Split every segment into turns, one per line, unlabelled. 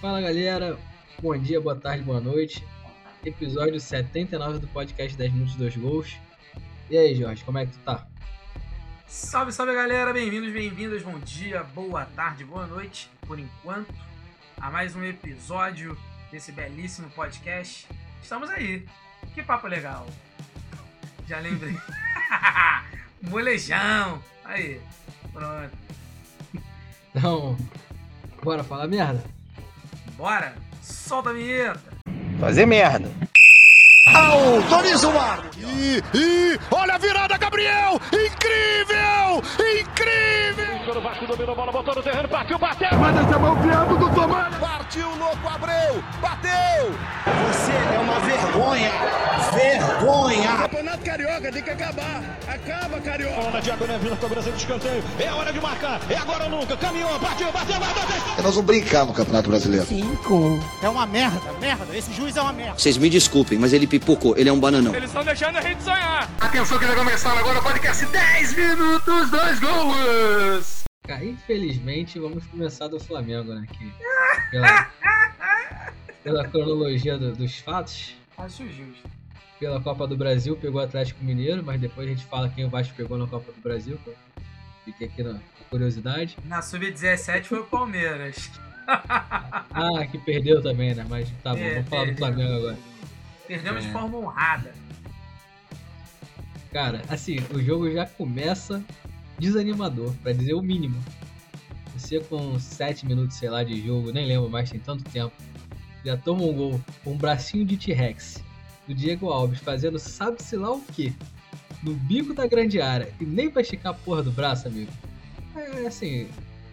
Fala galera, bom dia, boa tarde, boa noite. Episódio 79 do podcast 10 Minutos 2 Gols. E aí, Jorge, como é que tu tá?
Salve, salve galera, bem-vindos, bem-vindas, bom dia, boa tarde, boa noite, por enquanto, a mais um episódio desse belíssimo podcast. Estamos aí, que papo legal. Já lembrei. Molejão, aí, pronto.
Então, bora falar merda?
Bora, solta a vinheta.
Fazer merda.
Autoriza o ar! E, e olha a virada, Gabriel! Incrível! Incrível!
Quando o Vasco dominou a bola, botou no terreno, partiu, bateu!
Manda essa mão piando do Tomás! Partiu, louco, Abreu! Bateu!
Você é uma vergonha! Vergonha!
Campeonato Carioca tem que acabar! Acaba, Carioca!
Na diagonal, vindo cobrança de escanteio. É hora de marcar, é agora ou nunca. Caminhou, partiu, bateu, bateu, bateu.
Nós vamos brincar no Campeonato Brasileiro.
É uma merda, merda. Esse juiz é uma merda.
Vocês me desculpem, mas ele pipocou. Ele é um bananão.
Eles estão deixando a gente sonhar.
Atenção que vai começar agora o podcast 10 minutos, dois gols!
Cara, infelizmente vamos começar do Flamengo, né? Que, pela, pela cronologia do- dos fatos,
Acho justo.
pela Copa do Brasil pegou o Atlético Mineiro, mas depois a gente fala quem o Vasco pegou na Copa do Brasil. Fiquei aqui na curiosidade.
Na Sub-17 foi o Palmeiras.
Ah, que perdeu também, né? Mas tá bom,
É,
vamos falar do
perdeu.
Flamengo agora.
Perdemos de
É.
forma honrada.
Cara, assim, o jogo já começa desanimador, pra dizer o mínimo. Você com 7 minutos, sei lá, de jogo, nem lembro mais, tem tanto tempo. Já toma um gol com um bracinho de T-Rex do Diego Alves fazendo sabe-se lá o que no bico da grande área e nem pra esticar a porra do braço, amigo. É assim,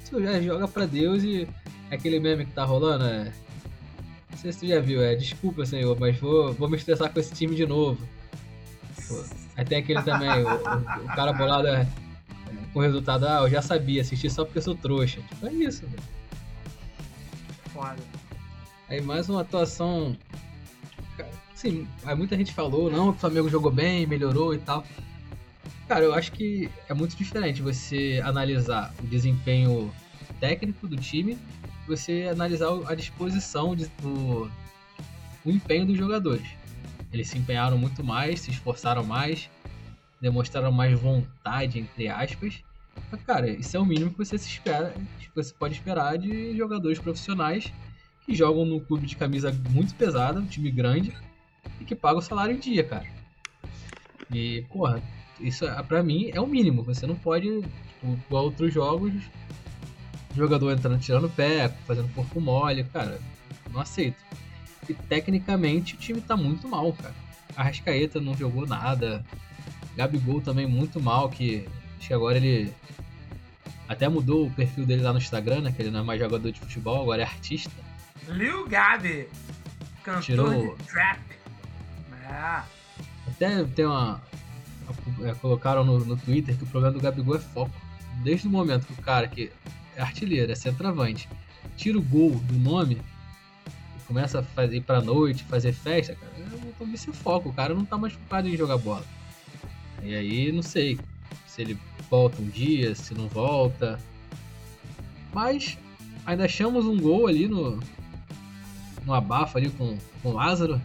tu já joga pra Deus e aquele meme que tá rolando é. Não sei se tu já viu, é desculpa, senhor, mas vou, vou me estressar com esse time de novo. Pô, Aí tem aquele também, o, o- o cara bolado é, é, com o resultado, ah, eu já sabia, assisti só porque eu sou trouxa. Tipo, é isso, velho.
Foda.
Aí mais uma atuação. Sim, muita gente falou, não, o Flamengo jogou bem, melhorou e tal. Cara, eu acho que é muito diferente você analisar o desempenho técnico do time, você analisar a disposição de- do o empenho dos jogadores. Eles se empenharam muito mais, se esforçaram mais, demonstraram mais vontade, entre aspas. Cara, isso é o mínimo que você se espera, que você pode esperar de jogadores profissionais que jogam num clube de camisa muito pesada, um time grande, e que paga o salário em dia, cara. E, porra, isso é- pra mim é o mínimo. Você não pode, tipo, igual outros jogos, jogador entrando tirando pé, fazendo corpo mole, cara, não aceito. E tecnicamente o time tá muito mal, cara. A Rascaeta não jogou nada. Gabigol também muito mal, que acho que agora ele até mudou o perfil dele lá no Instagram, né? Que ele não é mais jogador de futebol, agora é artista.
Lil Gabi, cantor
Tirou-
de trap. É,
Até tem uma. é, colocaram no, no Twitter que o problema do Gabigol é foco. Desde o momento que o cara que é artilheiro, é centroavante, tira o gol do nome e começa a fazer ir pra noite, fazer festa, cara, eu tô vendo esse foco. O cara não tá mais focado em jogar bola. E aí, não sei se ele volta um dia, se não volta. Mas ainda achamos um gol ali no. No abafo ali com, com o Lázaro,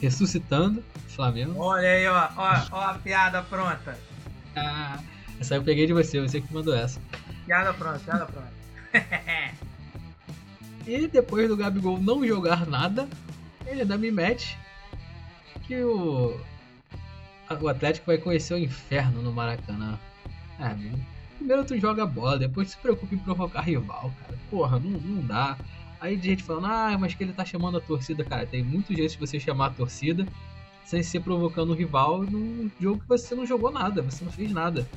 ressuscitando o Flamengo.
olha aí, ó, ó, ó a piada pronta.
Ah, essa eu peguei de você, você que mandou essa.
Piada pronta, piada pronta.
E depois do Gabigol não jogar nada, ele ainda me mete que o, o Atlético vai conhecer o inferno no Maracanã. Ah, amigo, primeiro tu joga bola, depois tu se preocupa em provocar rival, cara. Porra, não, não dá. Aí de gente falando, ah, mas que ele tá chamando a torcida, cara. Tem muitos jeitos de você chamar a torcida sem ser provocando o rival num jogo que você não jogou nada, você não fez nada.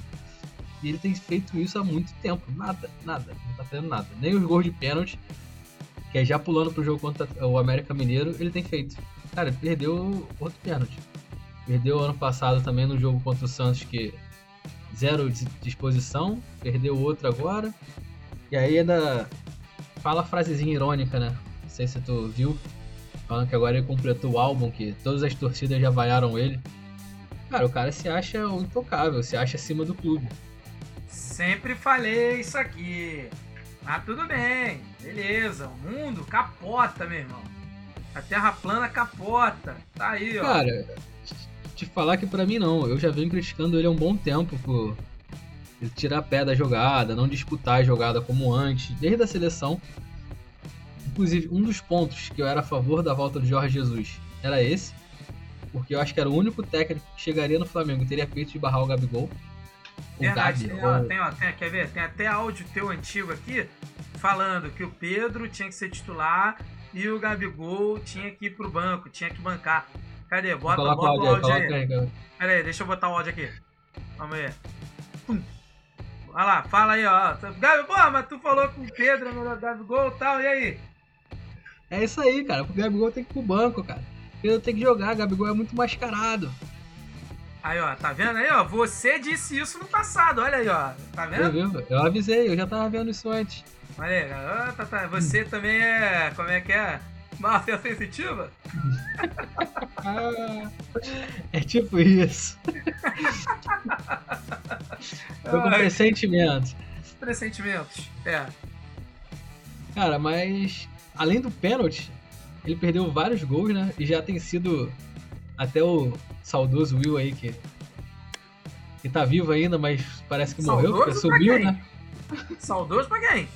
E ele tem feito isso há muito tempo. Nada, nada. Não tá fazendo nada. Nem os gols de pênalti, que é já pulando pro jogo contra o América Mineiro, ele tem feito. Cara, perdeu outro pênalti. Perdeu ano passado também no jogo contra o Santos, que zero dis- disposição. Perdeu outro agora. E aí ainda fala a frasezinha irônica, né? Não sei se tu viu. Falando que agora ele completou o álbum, que todas as torcidas já vaiaram ele. Cara, o cara se acha o intocável, se acha acima do clube.
Sempre falei isso aqui. Ah, tudo bem. Beleza. O mundo capota, meu irmão. A terra plana capota. Tá aí, ó.
Cara, te falar que pra mim não. Eu já venho criticando ele há um bom tempo por ele tirar pé da jogada, não disputar a jogada como antes, desde a seleção. Inclusive, um dos pontos que eu era a favor da volta do Jorge Jesus era esse, porque eu acho que era o único técnico que chegaria no Flamengo e teria feito de barrar o Gabigol. O
Verdade,
Gabi,
tem, ó,
ou-
tem, ó, tem, quer ver? Tem até áudio teu antigo aqui falando que o Pedro tinha que ser titular e o Gabigol tinha que ir pro banco, tinha que bancar. Cadê? Bota,
o
bota o
áudio aí,
áudio aí.
aí.
Pera aí, deixa eu botar o áudio aqui. Vamos. Pum. Olha lá, fala aí, ó. Gabi, pô, mas tu falou com o Pedro, é melhor Gabigol e tal, e aí?
É isso aí, cara. O Gabigol tem que ir pro banco, cara. Pedro tem que jogar, Gabigol é muito mascarado.
Aí, ó, tá vendo aí, ó? Você disse isso no passado, olha aí, ó. Tá
Eu,
vendo?
vi, eu avisei, eu já tava vendo isso antes.
Olha aí, ó, tá, tá. Você também é. Como é que é? Máfia sensitiva?
Ah, é tipo isso. Tô com
Ai.
pressentimento.
Pressentimentos. É.
Cara, mas além do pênalti, ele perdeu vários gols, né? E já tem sido até o saudoso Will aí que, que tá vivo ainda, mas parece que morreu, porque
Saudoso pra
sumiu, né?
Saudoso pra quem?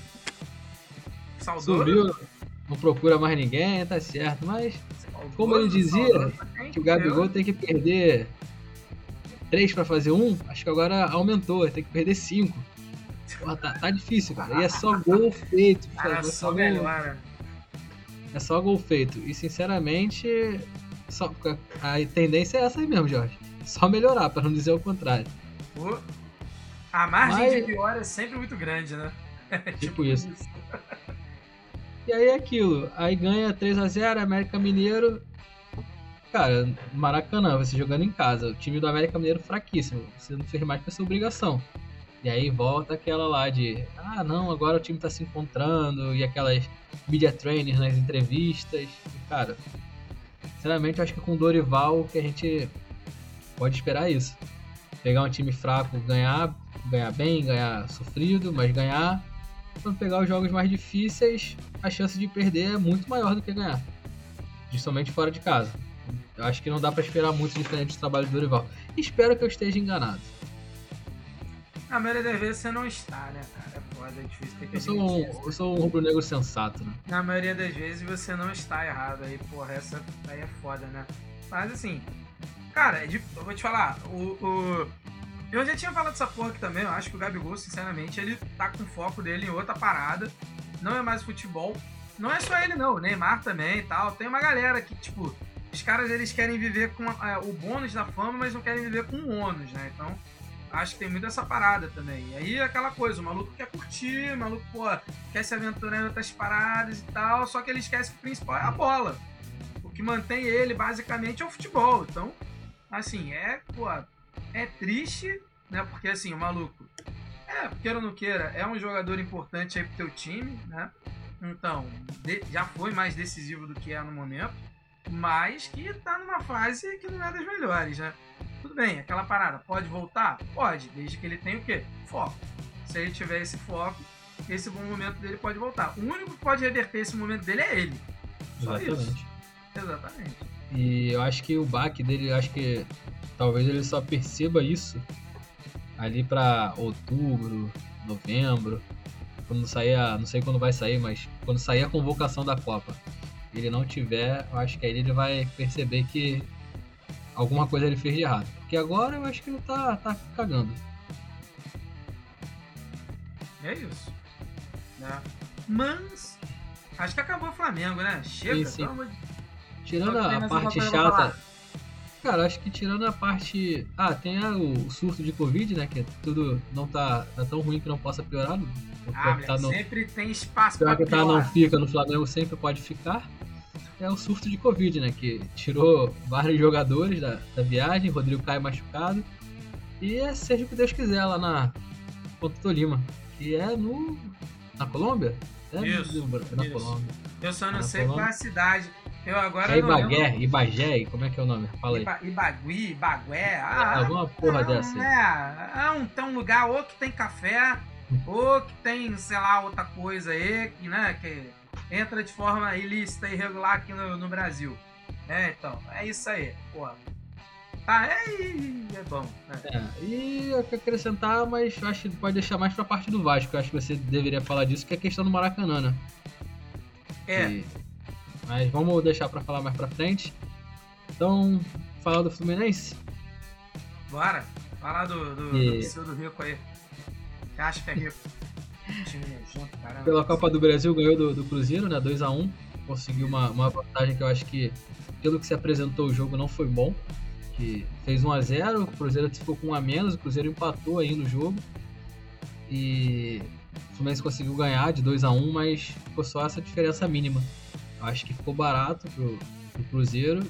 Saudoso?
Não procura mais ninguém, tá certo. Mas Como ele dizia,
quem?
que o Gabigol tem que perder três pra fazer um, acho que agora aumentou, tem que perder cinco. Porra, tá, tá difícil, cara. E é só gol feito.
Cara,
é,
só
gol, é só gol feito. E sinceramente, só, a tendência é essa aí mesmo, Jorge. Só melhorar, pra não dizer o contrário.
A margem
Mas-
de pior é sempre muito grande, né?
Tipo isso. E aí é aquilo. Aí ganha 3x0, América Mineiro. Cara, Maracanã, você jogando em casa. O time do América Mineiro fraquíssimo. Você não fez mais que a sua obrigação. E aí volta aquela lá de. Ah, não, agora o time tá se encontrando. E aquelas media trainers nas entrevistas. E, cara, sinceramente, eu acho que com o Dorival que a gente pode esperar isso. Pegar um time fraco, ganhar, ganhar bem, ganhar sofrido, mas ganhar quando pegar os jogos mais difíceis, a chance de perder é muito maior do que ganhar. Principalmente fora de casa. Eu acho que não dá pra esperar muito diferente do trabalho do Dorival. Espero que eu esteja enganado.
Na maioria das vezes você não está, né, cara? É foda, é difícil ter que
Eu sou um, eu sou um rubro-negro sensato, né?
Na maioria das vezes você não está errado aí, porra, essa aí é foda, né? Mas assim, cara, é de- eu vou te falar, o, o- Eu já tinha falado dessa porra aqui também, eu acho que o Gabigol, sinceramente, ele tá com o foco dele em outra parada. Não é mais futebol. Não é só ele, não. O Neymar também e tal. Tem uma galera que, tipo, os caras eles querem viver com é, o bônus da fama, mas não querem viver com o ônus, né? Então, acho que tem muito essa parada também. E aí aquela coisa, o maluco quer curtir, o maluco, pô, quer se aventurar em outras paradas e tal, só que ele esquece que o principal é a bola. O que mantém ele, basicamente, é o futebol. Então, assim, é, pô, é triste, né? Porque, assim, o maluco, é, queira ou não queira, é um jogador importante aí pro teu time, né? Então, de- já foi mais decisivo do que é no momento, mas que tá numa fase que não é das melhores, né? Tudo bem, aquela parada, pode voltar? Pode, desde que ele tenha o quê? Foco. Se ele tiver esse foco, esse bom momento dele pode voltar. O único que pode reverter esse momento dele é ele. Só isso.
Exatamente.
Exatamente.
E eu acho que o baque dele, eu acho que talvez ele só perceba isso ali pra outubro, novembro, quando sair a, não sei quando vai sair, mas quando sair a convocação da Copa. Ele não tiver, eu acho que aí ele vai perceber que alguma coisa ele fez de errado. Porque agora eu acho que ele tá, tá cagando.
É isso. Né? Mas, acho que acabou o Flamengo, né? Chega,
Sim, sim. Tirando a parte chata. Cara, acho que tirando a parte. Ah, tem a- o surto de Covid, né? Que tudo não tá, tá tão ruim que não possa piorar. O
Ah,
pior que tá no,
sempre tem espaço pra
que tá não
piorar.
fica no Flamengo sempre pode ficar. É o surto de Covid, né? Que tirou vários jogadores da, da viagem, Rodrigo Caio machucado. E é seja o que Deus quiser lá na Ponto Tolima. Que é no. Na Colômbia? É,
Isso,
no- é na
isso.
Colômbia.
Eu só não
Tá
sei
falando?
qual é a cidade. Eu agora
É
não.
Ibagué, Ibagé, como é que é o nome? Fala aí.
Iba, Ibagui, Ibagué. Ah,
Alguma porra
ah,
dessa aí.
É, é um, tem um lugar ou que tem café, ou que tem, sei lá, outra coisa aí, que, né, que entra de forma ilícita e irregular aqui no, no Brasil. É, então, é isso aí, pô. Tá, é, é bom. né?
É, e eu quero acrescentar, mas eu acho que pode deixar mais pra parte do Vasco. Eu acho que você deveria falar disso, que é a questão do Maracanã, né?
É,
E- Mas vamos deixar pra falar mais pra frente. Então, falar do Fluminense?
bora. Falar do, do,
E-
do pseudo rico aí. Você acha que é rico? Caramba.
Pela Copa do Brasil ganhou do, do Cruzeiro, né? 2x1. Conseguiu uma, uma vantagem que eu acho que, pelo que se apresentou o jogo, não foi bom. Que fez 1x0, o Cruzeiro ficou com 1 a menos, o Cruzeiro empatou aí no jogo. E o Fluminense conseguiu ganhar de 2x1, mas ficou só essa diferença mínima. Acho que ficou barato pro, pro Cruzeiro.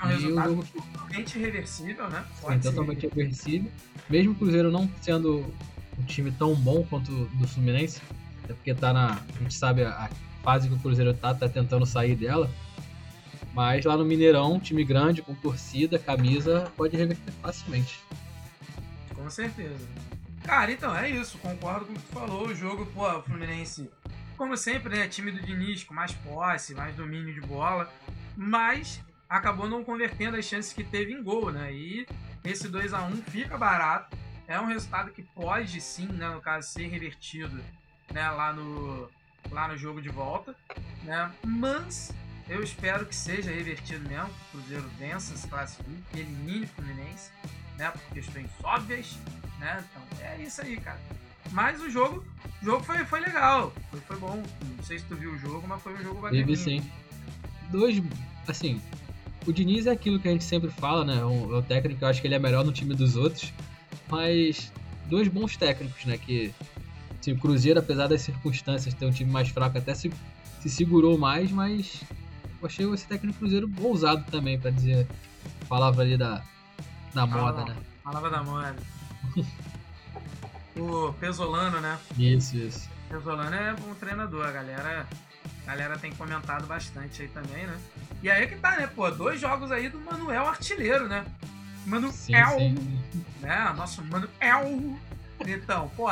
É um
e
resultado totalmente reversível, né?
Sim,
Pode ser.
totalmente reversível. Mesmo o Cruzeiro não sendo um time tão bom quanto o do Fluminense, é porque tá na. A gente sabe a, a fase que o Cruzeiro tá, tá tentando sair dela. Mas lá no Mineirão, time grande, com torcida, camisa, pode reverter facilmente.
Com certeza. Cara, então é isso. Concordo com o que tu falou. O jogo, pô, o Fluminense, como sempre, né? Time do Diniz, com mais posse, mais domínio de bola. Mas acabou não convertendo as chances que teve em gol, né? E esse 2 a 1 fica barato. É um resultado que pode sim, né, no caso, ser revertido né, lá, no, lá no jogo de volta. Né? Mas eu espero que seja revertido mesmo, que o Cruzeiro vença, se classifique, que elimine o Fluminense, né? Por questões óbvias, né? Então é isso aí, cara. Mas o jogo, o jogo foi, foi legal, foi, foi bom. Não sei se tu viu o jogo, mas foi um jogo bacana.
Teve sim. Dois. Assim, o Diniz é aquilo que a gente sempre fala, né? O, o técnico, eu acho que ele é melhor no time dos outros. Mas dois bons técnicos, né? Que assim, o Cruzeiro, apesar das circunstâncias ter um time mais fraco, até se, se segurou mais, mas eu achei esse técnico Cruzeiro ousado também, pra dizer a palavra ali da, da moda, né?
Palavra da moda. o Pesolano, né?
Isso, isso.
Pesolano é bom treinador, a galera, a galera tem comentado bastante aí também, né? E aí que tá, né? Pô, dois jogos aí do Manuel Artilheiro, né? Manuel,
Sim, sim.
né? Nosso Manuel. Então, pô,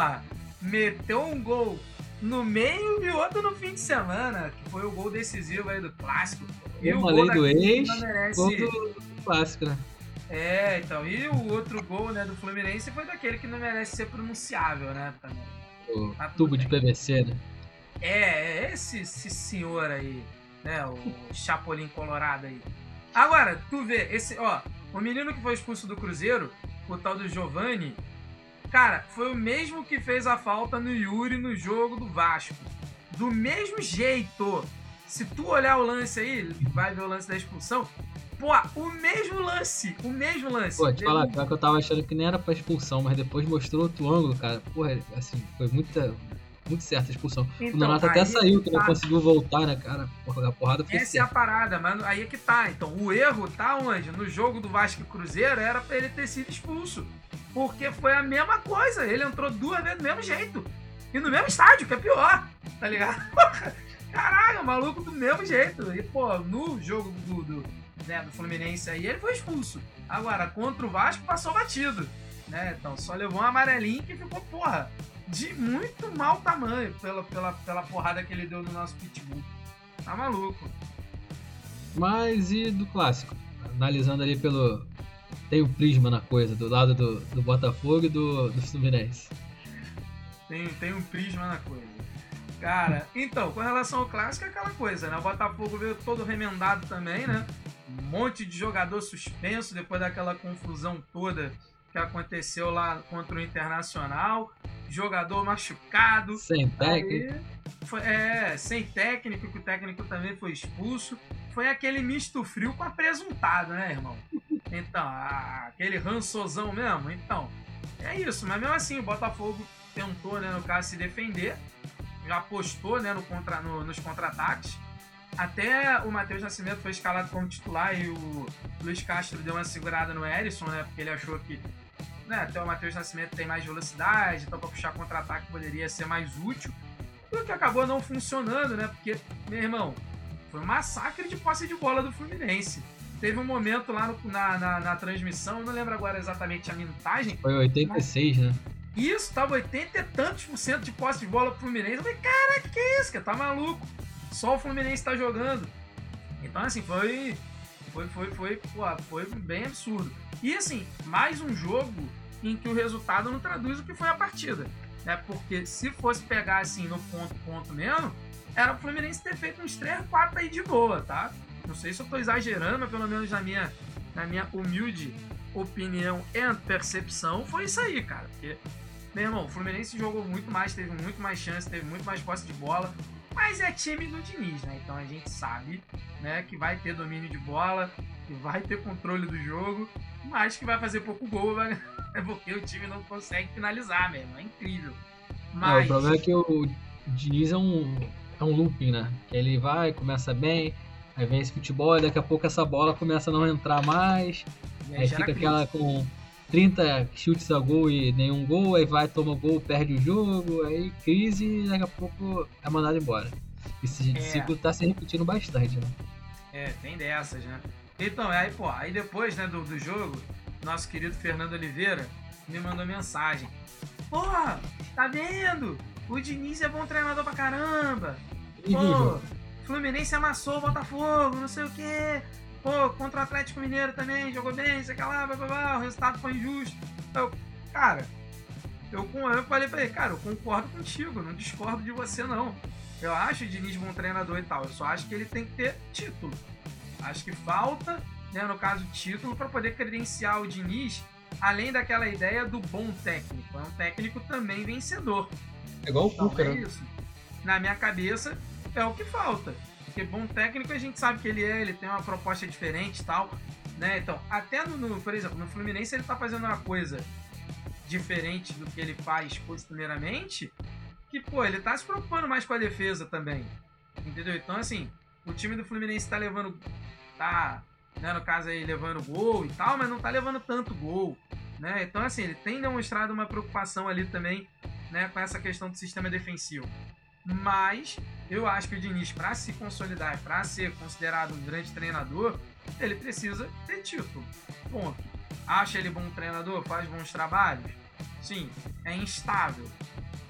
meteu um gol no meio e outro no fim de semana, que foi o gol decisivo aí do clássico. E
Eu
o
falei
gol
do ex,
merece-
Gol do clássico, né?
É, então, e o outro gol, né, do Fluminense foi daquele que não merece ser pronunciável, né, também.
O
Tá
tubo de
bem.
PVC, né?
É, é esse, esse senhor aí, né? O Chapolin Colorado aí. Agora, tu vê, esse, ó, o menino que foi expulso do Cruzeiro, o tal do Giovanni, cara, foi o mesmo que fez a falta no Yuri no jogo do Vasco. Do mesmo jeito. Se tu olhar o lance aí, vai ver o lance da expulsão. Pô, o mesmo lance, o mesmo lance.
Pô, te falar, pior que eu tava achando que nem era pra expulsão, mas depois mostrou outro ângulo, cara. Porra, assim, foi muita, muito certa a expulsão. o
Então,
Donato até saiu, que não
tá.
conseguiu voltar, né, cara? Porra, a porrada foi
Essa é a
certa.
parada, mas aí é que tá. Então, o erro tá onde? No jogo do Vasco e Cruzeiro era pra ele ter sido expulso. Porque foi a mesma coisa. Ele entrou duas vezes do mesmo jeito. E no mesmo estádio, que é pior. Tá ligado? Caralho, maluco do mesmo jeito. E, pô, no jogo do, do, né, do Fluminense aí, ele foi expulso. Agora, contra o Vasco, passou batido. Né? Então, só levou um amarelinho que ficou, porra, de muito mau tamanho pela, pela, pela porrada que ele deu no nosso pitbull. Tá maluco.
Mas e do clássico? Analisando ali pelo. Tem o prisma na coisa, do lado do, do Botafogo e do, do Fluminense.
Tem, tem um prisma na coisa. Cara, então, com relação ao clássico é aquela coisa, né? O Botafogo veio todo remendado também, né? Um monte de jogador suspenso depois daquela confusão toda que aconteceu lá contra o Internacional. Jogador machucado.
Sem técnico.
Foi- é, sem técnico, que o técnico também foi expulso. Foi aquele misto frio com apresuntado, né, irmão? Então, ah, aquele rançozão mesmo. Então, é isso. Mas mesmo assim, o Botafogo tentou, né, no caso, se defender. Já apostou né, no contra, no- nos contra-ataques. Até o Matheus Nascimento foi escalado como titular e o Luiz Castro deu uma segurada no Erisson, né? Porque ele achou que né, até o Matheus Nascimento tem mais velocidade, então para puxar contra-ataque poderia ser mais útil. E o que acabou não funcionando, né? Porque, meu irmão, foi um massacre de posse de bola do Fluminense. Teve um momento lá no- na, na, na transmissão, não lembro agora exatamente a minutagem,
Foi 86, né?
E isso tava 80 e tantos por cento de posse de bola pro Fluminense. Eu falei, cara, que é isso, cara? Tá maluco? Só o Fluminense tá jogando. Então, assim, foi. Foi, foi, foi, pô, foi bem absurdo. E assim, mais um jogo em que o resultado não traduz o que foi a partida. Né? Porque se fosse pegar assim no ponto, ponto mesmo, era o Fluminense ter feito uns 3, 4 aí de boa, tá? Não sei se eu tô exagerando, mas pelo menos na minha, na minha humilde opinião e percepção, foi isso aí, cara. Porque, meu irmão, o Fluminense jogou muito mais, teve muito mais chance, teve muito mais posse de bola. Mas é time do Diniz, né? Então a gente sabe né, que vai ter domínio de bola, que vai ter controle do jogo, mas que vai fazer pouco gol, né? é porque o time não consegue finalizar mesmo. É incrível. Mas...
É, o problema é que o Diniz é um, é um looping, né? Que ele vai, começa bem, aí vem esse futebol, e daqui a pouco essa bola começa a não entrar mais, aí
gera
fica aquela com 30 chutes a gol e nenhum gol, aí vai, toma gol, perde o jogo, aí crise e daqui a pouco é mandado embora. Esse
É.
ciclo tá se repetindo bastante, né?
É, tem dessas, né? Então, aí, pô, aí depois, né, do, do jogo, nosso querido Fernando Oliveira me mandou mensagem. Porra, tá vendo? O Diniz é bom treinador pra caramba. Pô? Fluminense amassou o Botafogo, não sei o quê. Pô, contra o Atlético Mineiro também, jogou bem, sei lá, blá, blá, blá, o resultado foi injusto. Eu, cara, eu, eu falei pra ele, cara, eu concordo contigo, não discordo de você não. Eu acho o Diniz bom treinador e tal, eu só acho que ele tem que ter título. Acho que falta, né, no caso, título para poder credenciar o Diniz, além daquela ideia do bom técnico. É um técnico também vencedor.
É igual o
Então,
Cuca,
é
né?
isso. Na minha cabeça, é o que falta. Porque bom técnico a gente sabe que ele é, ele tem uma proposta diferente e tal. Né? Então, até no, no- por exemplo, no Fluminense ele tá fazendo uma coisa diferente do que ele faz costumeiramente, que, pô, ele tá se preocupando mais com a defesa também. Entendeu? Então, assim, o time do Fluminense tá levando. tá, né, no caso aí, levando gol e tal, mas não tá levando tanto gol. Né? Então, assim, ele tem demonstrado uma preocupação ali também né, com essa questão do sistema defensivo. Mas eu acho que o Diniz, para se consolidar, para ser considerado um grande treinador, ele precisa ter título. Ponto. Acha ele bom treinador? Faz bons trabalhos? Sim. É instável.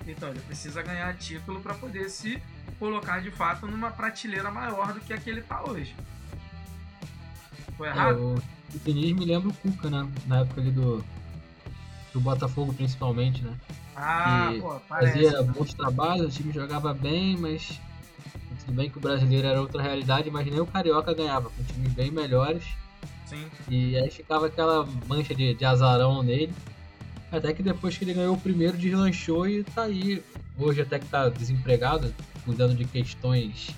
Então ele precisa ganhar título para poder se colocar de fato numa prateleira maior do que a que ele tá hoje. Foi
É,
errado?
o, o Diniz me lembra o Cuca, né? Na época ali do, do Botafogo, principalmente, né?
Ah, pô.
Fazia bons trabalhos, o time jogava bem, mas tudo bem que o brasileiro era outra realidade, mas nem o Carioca ganhava, com times bem melhores.
Sim.
E aí ficava aquela mancha de, de azarão nele. Até que depois que ele ganhou o primeiro, deslanchou e tá aí. Hoje até que tá desempregado, cuidando de questões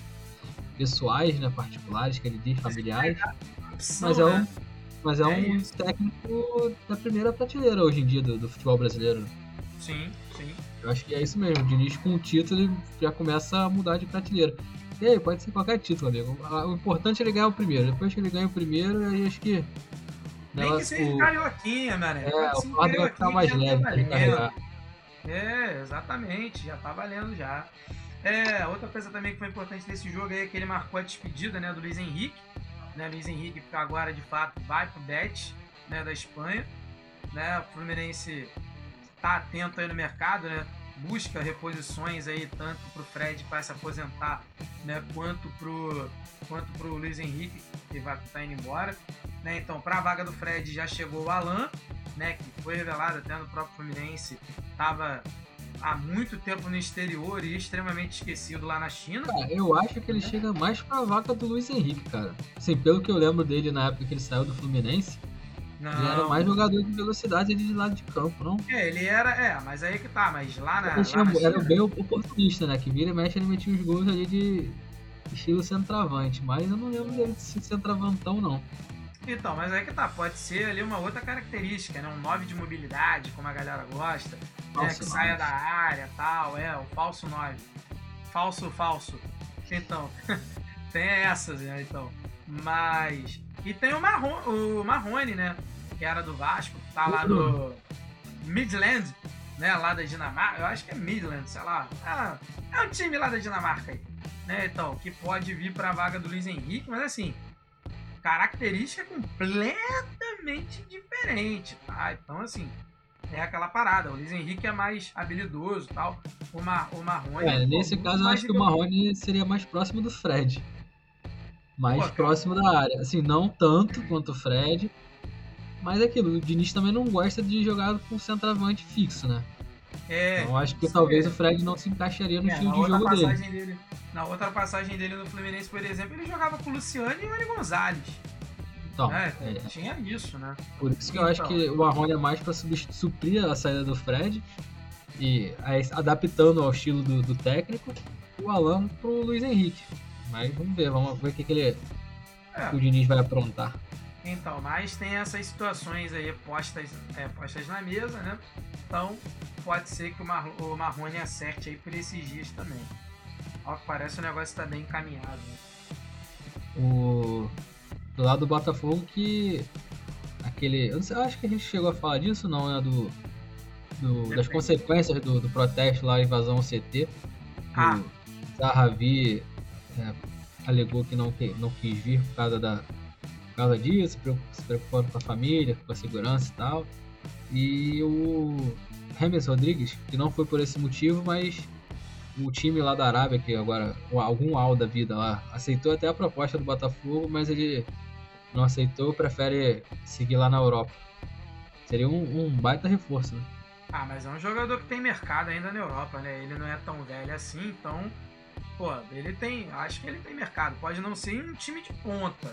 pessoais, né, particulares, que ele diz, familiares. Mas é um,
né?
mas é
É
um
isso.
técnico da primeira prateleira hoje em dia do, do futebol brasileiro.
Sim, sim.
Eu acho que é isso mesmo. O Diniz com o título ele já começa a mudar de prateleira. E aí, pode ser qualquer título, amigo. O importante é ele ganhar o primeiro. Depois que ele ganha o primeiro, aí acho que.
Nem que seja
o-
carioquinha, mané.
É,
Pode
o fardo vai ficar mais
já
leve
tá
pra ele carregar.
É, exatamente, já tá valendo já. É, outra coisa também que foi importante nesse jogo aí é que ele marcou a despedida né, do Luiz Henrique. Né, Luiz Henrique que agora de fato vai pro Bet né, da Espanha. Né, o Fluminense tá atento aí no mercado, né? Busca reposições aí tanto pro Fred para se aposentar, né, quanto pro quanto pro Luiz Henrique que vai estar indo embora, né? Então, para a vaga do Fred já chegou o Alan, né, que foi revelado até no próprio Fluminense, estava há muito tempo no exterior e extremamente esquecido lá na China.
Cara, eu acho que ele chega mais pra vaca do Luiz Henrique, cara. Assim, pelo que eu lembro dele na época que ele saiu do Fluminense,
Não,
ele era mais jogador de velocidade ali de lado de campo, não?
é, ele era, é, mas aí que tá, mas lá na,
Ele
lá na
era
China,
bem oportunista, né? Que vira e mexe ele metia os gols ali de estilo centroavante. Mas eu não lembro dele de ser centroavantão, não.
Então, mas aí que tá, pode ser ali uma outra característica, né? Um 9 de mobilidade, como a galera gosta, né? Que saia da área tal, é, o falso 9. Falso, falso. Então, tem essas, né? Então. Mas. E tem o, Marron, o Marrone, né? Que era do Vasco, que tá lá no Midland, né? Lá da Dinamarca. Eu acho que é Midland, sei lá. Ah, é um time lá da Dinamarca aí. Né? Então, que pode vir pra vaga do Luiz Henrique, mas assim, característica completamente diferente, tá? Então, assim, é aquela parada. O Luiz Henrique é mais habilidoso e tal. O, Mar, o Marrone.
É,
pô,
nesse caso eu acho que o. Marrone seria mais próximo do Fred. Mais
Pô,
próximo da área. Assim, não tanto quanto o Fred. Mas é aquilo, o Diniz também não gosta de jogar com centroavante fixo, né?
É,
Então eu acho que talvez
é.
o Fred não se encaixaria no
É,
estilo de jogo dele.
dele. Na outra passagem dele no Fluminense, por exemplo, ele jogava com o Luciano e o Eli Gonzalez.
Então,
né?
é,
Tinha isso, né?
por isso que eu acho
Então.
que o Marrone é mais pra subst- suprir a saída do Fred e adaptando ao estilo do, do técnico, o Alan pro Luiz Henrique. Mas vamos ver, vamos ver o que, que ele,
É.
o Diniz vai aprontar.
Então, mas tem essas situações aí postas, é, postas na mesa, né? Então, pode ser que o, Mar o Marrone acerte aí por esses dias também. Ao que parece, o negócio tá bem encaminhado. né?
o do lado do Botafogo que aquele eu, sei, eu acho que a gente chegou a falar disso não né do, do- das consequências do, do protesto lá invasão CT
Ah.
o Zahavi é, alegou que não, que não quis vir por causa da por causa disso se preocup- se preocupando com a família com a segurança e tal e o James Rodrigues que não foi por esse motivo mas o time lá da Arábia, que agora, algum Al da vida lá, aceitou até a proposta do Botafogo, mas ele não aceitou, prefere seguir lá na Europa. Seria um, um baita reforço, né?
Ah, mas é um jogador que tem mercado ainda na Europa, né? Ele não é tão velho assim, então, pô, ele tem, acho que ele tem mercado. Pode não ser um time de ponta,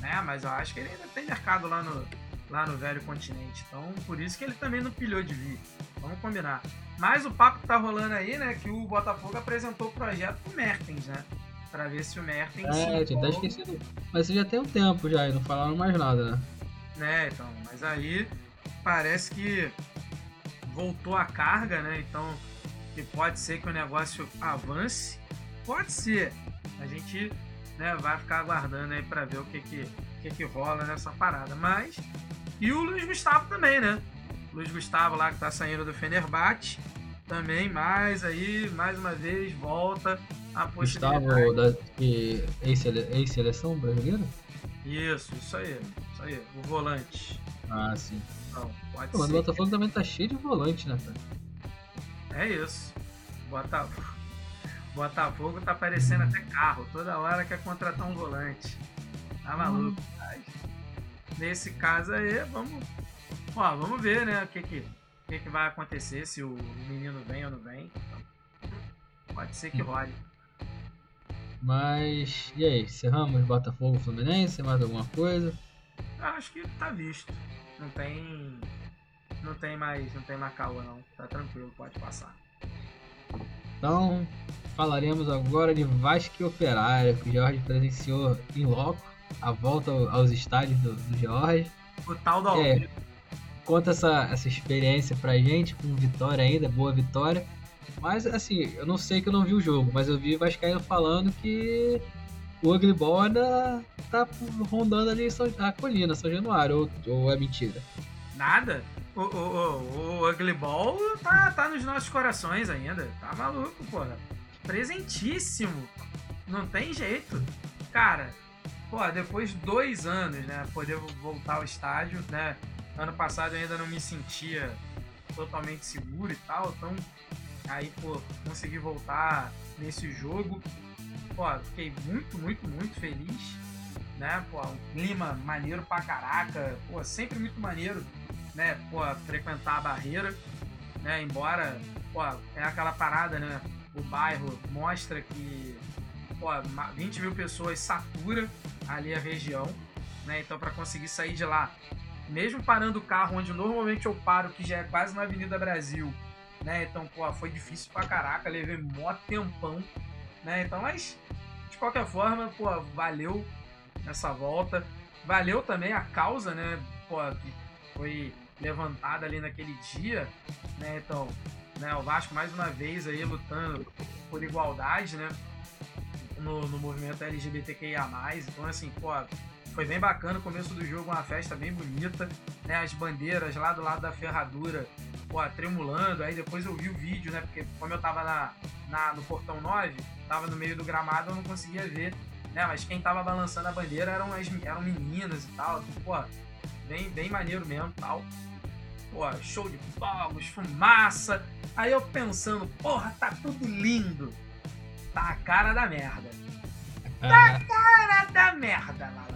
né? Mas eu acho que ele ainda tem mercado lá no, lá no velho continente. Então, por isso que ele também não pilhou de vir. Vamos combinar. Mas o papo que tá rolando aí, né? Que o Botafogo apresentou o projeto pro Mertens, né? Pra ver se o Mertens.
É, tinha até esquecido. Mas isso já tem um tempo já, e não falaram mais nada, né?
né? Então, mas aí parece que voltou a carga, né? Então, que pode ser que o negócio avance, pode ser. A gente, né, vai ficar aguardando aí para ver o que que, que que rola nessa parada. Mas e o Luiz Gustavo também, né? Luiz Gustavo lá que tá saindo do Fenerbahçe, também mais aí, mais uma vez volta a possibilidade.
Gustavo, da, que, ex-seleção brasileira?
Isso, isso aí, isso aí, o volante.
Ah, sim.
Então, pode
Pô,
ser.
o Botafogo também tá cheio de volante, né, cara?
É isso. Botafogo. Botafogo tá parecendo até carro. Toda hora quer contratar um volante. Tá maluco. Mas, nesse caso aí, vamos. Ó, vamos ver, né? O que que, o que que vai acontecer, se o menino vem ou não vem. Pode ser que role.
Mas, e aí, encerramos Botafogo Fluminense, mais alguma coisa?
Acho que tá visto. Não tem. Não tem mais. Não tem mais caô não. Tá tranquilo, pode passar.
Então, falaremos agora de Vasco e Operário, que o Jorge presenciou em loco a volta ao- aos estádios do, do Jorge.
O tal do
É. Conta essa, essa experiência pra gente, com vitória ainda, boa vitória. Mas, assim, eu não sei que eu não vi o jogo, mas eu vi Vascaíno falando que o Ugly ainda tá rondando ali a colina, São Januário, ou, ou é mentira?
Nada. O, o, o, o Ugly Ball tá, tá nos nossos corações ainda. Tá maluco, porra. Presentíssimo. Não tem jeito. Cara, pô, depois de dois anos, né? Poder voltar ao estádio, né? Ano passado eu ainda não me sentia totalmente seguro e tal. Então, aí, pô, consegui voltar nesse jogo. Pô, fiquei muito, muito, muito feliz. Né? Pô, um clima maneiro pra caraca. Pô, sempre muito maneiro né, pô, frequentar a barreira, né, embora, pô, é aquela parada, né, o bairro mostra que, pô, ma- 20 mil pessoas satura ali a região, né, então para conseguir sair de lá, mesmo parando o carro onde normalmente eu paro, que já é quase na Avenida Brasil, né, então, pô, foi difícil pra caraca, levei mó tempão, né, então, mas, de qualquer forma, pô, valeu essa volta, valeu também a causa, né, pô, que foi levantada ali naquele dia, né? Então, né, o Vasco mais uma vez aí lutando por igualdade, né? No, no movimento LGBTQIA+. Então, assim, pô, foi bem bacana o começo do jogo, uma festa bem bonita, né? As bandeiras lá do lado da ferradura, pô, tremulando. Aí depois eu vi o vídeo, né? Porque como eu tava na, na, no portão 9, tava no meio do gramado, eu não conseguia ver, né? Mas quem tava balançando a bandeira eram, as, eram meninas e tal. Então, pô, bem, bem maneiro mesmo tal. Pô, show de fogos, fumaça. Aí eu pensando, porra, tá tudo lindo. Tá a cara da merda.
Ah,
Cara da merda, malandro.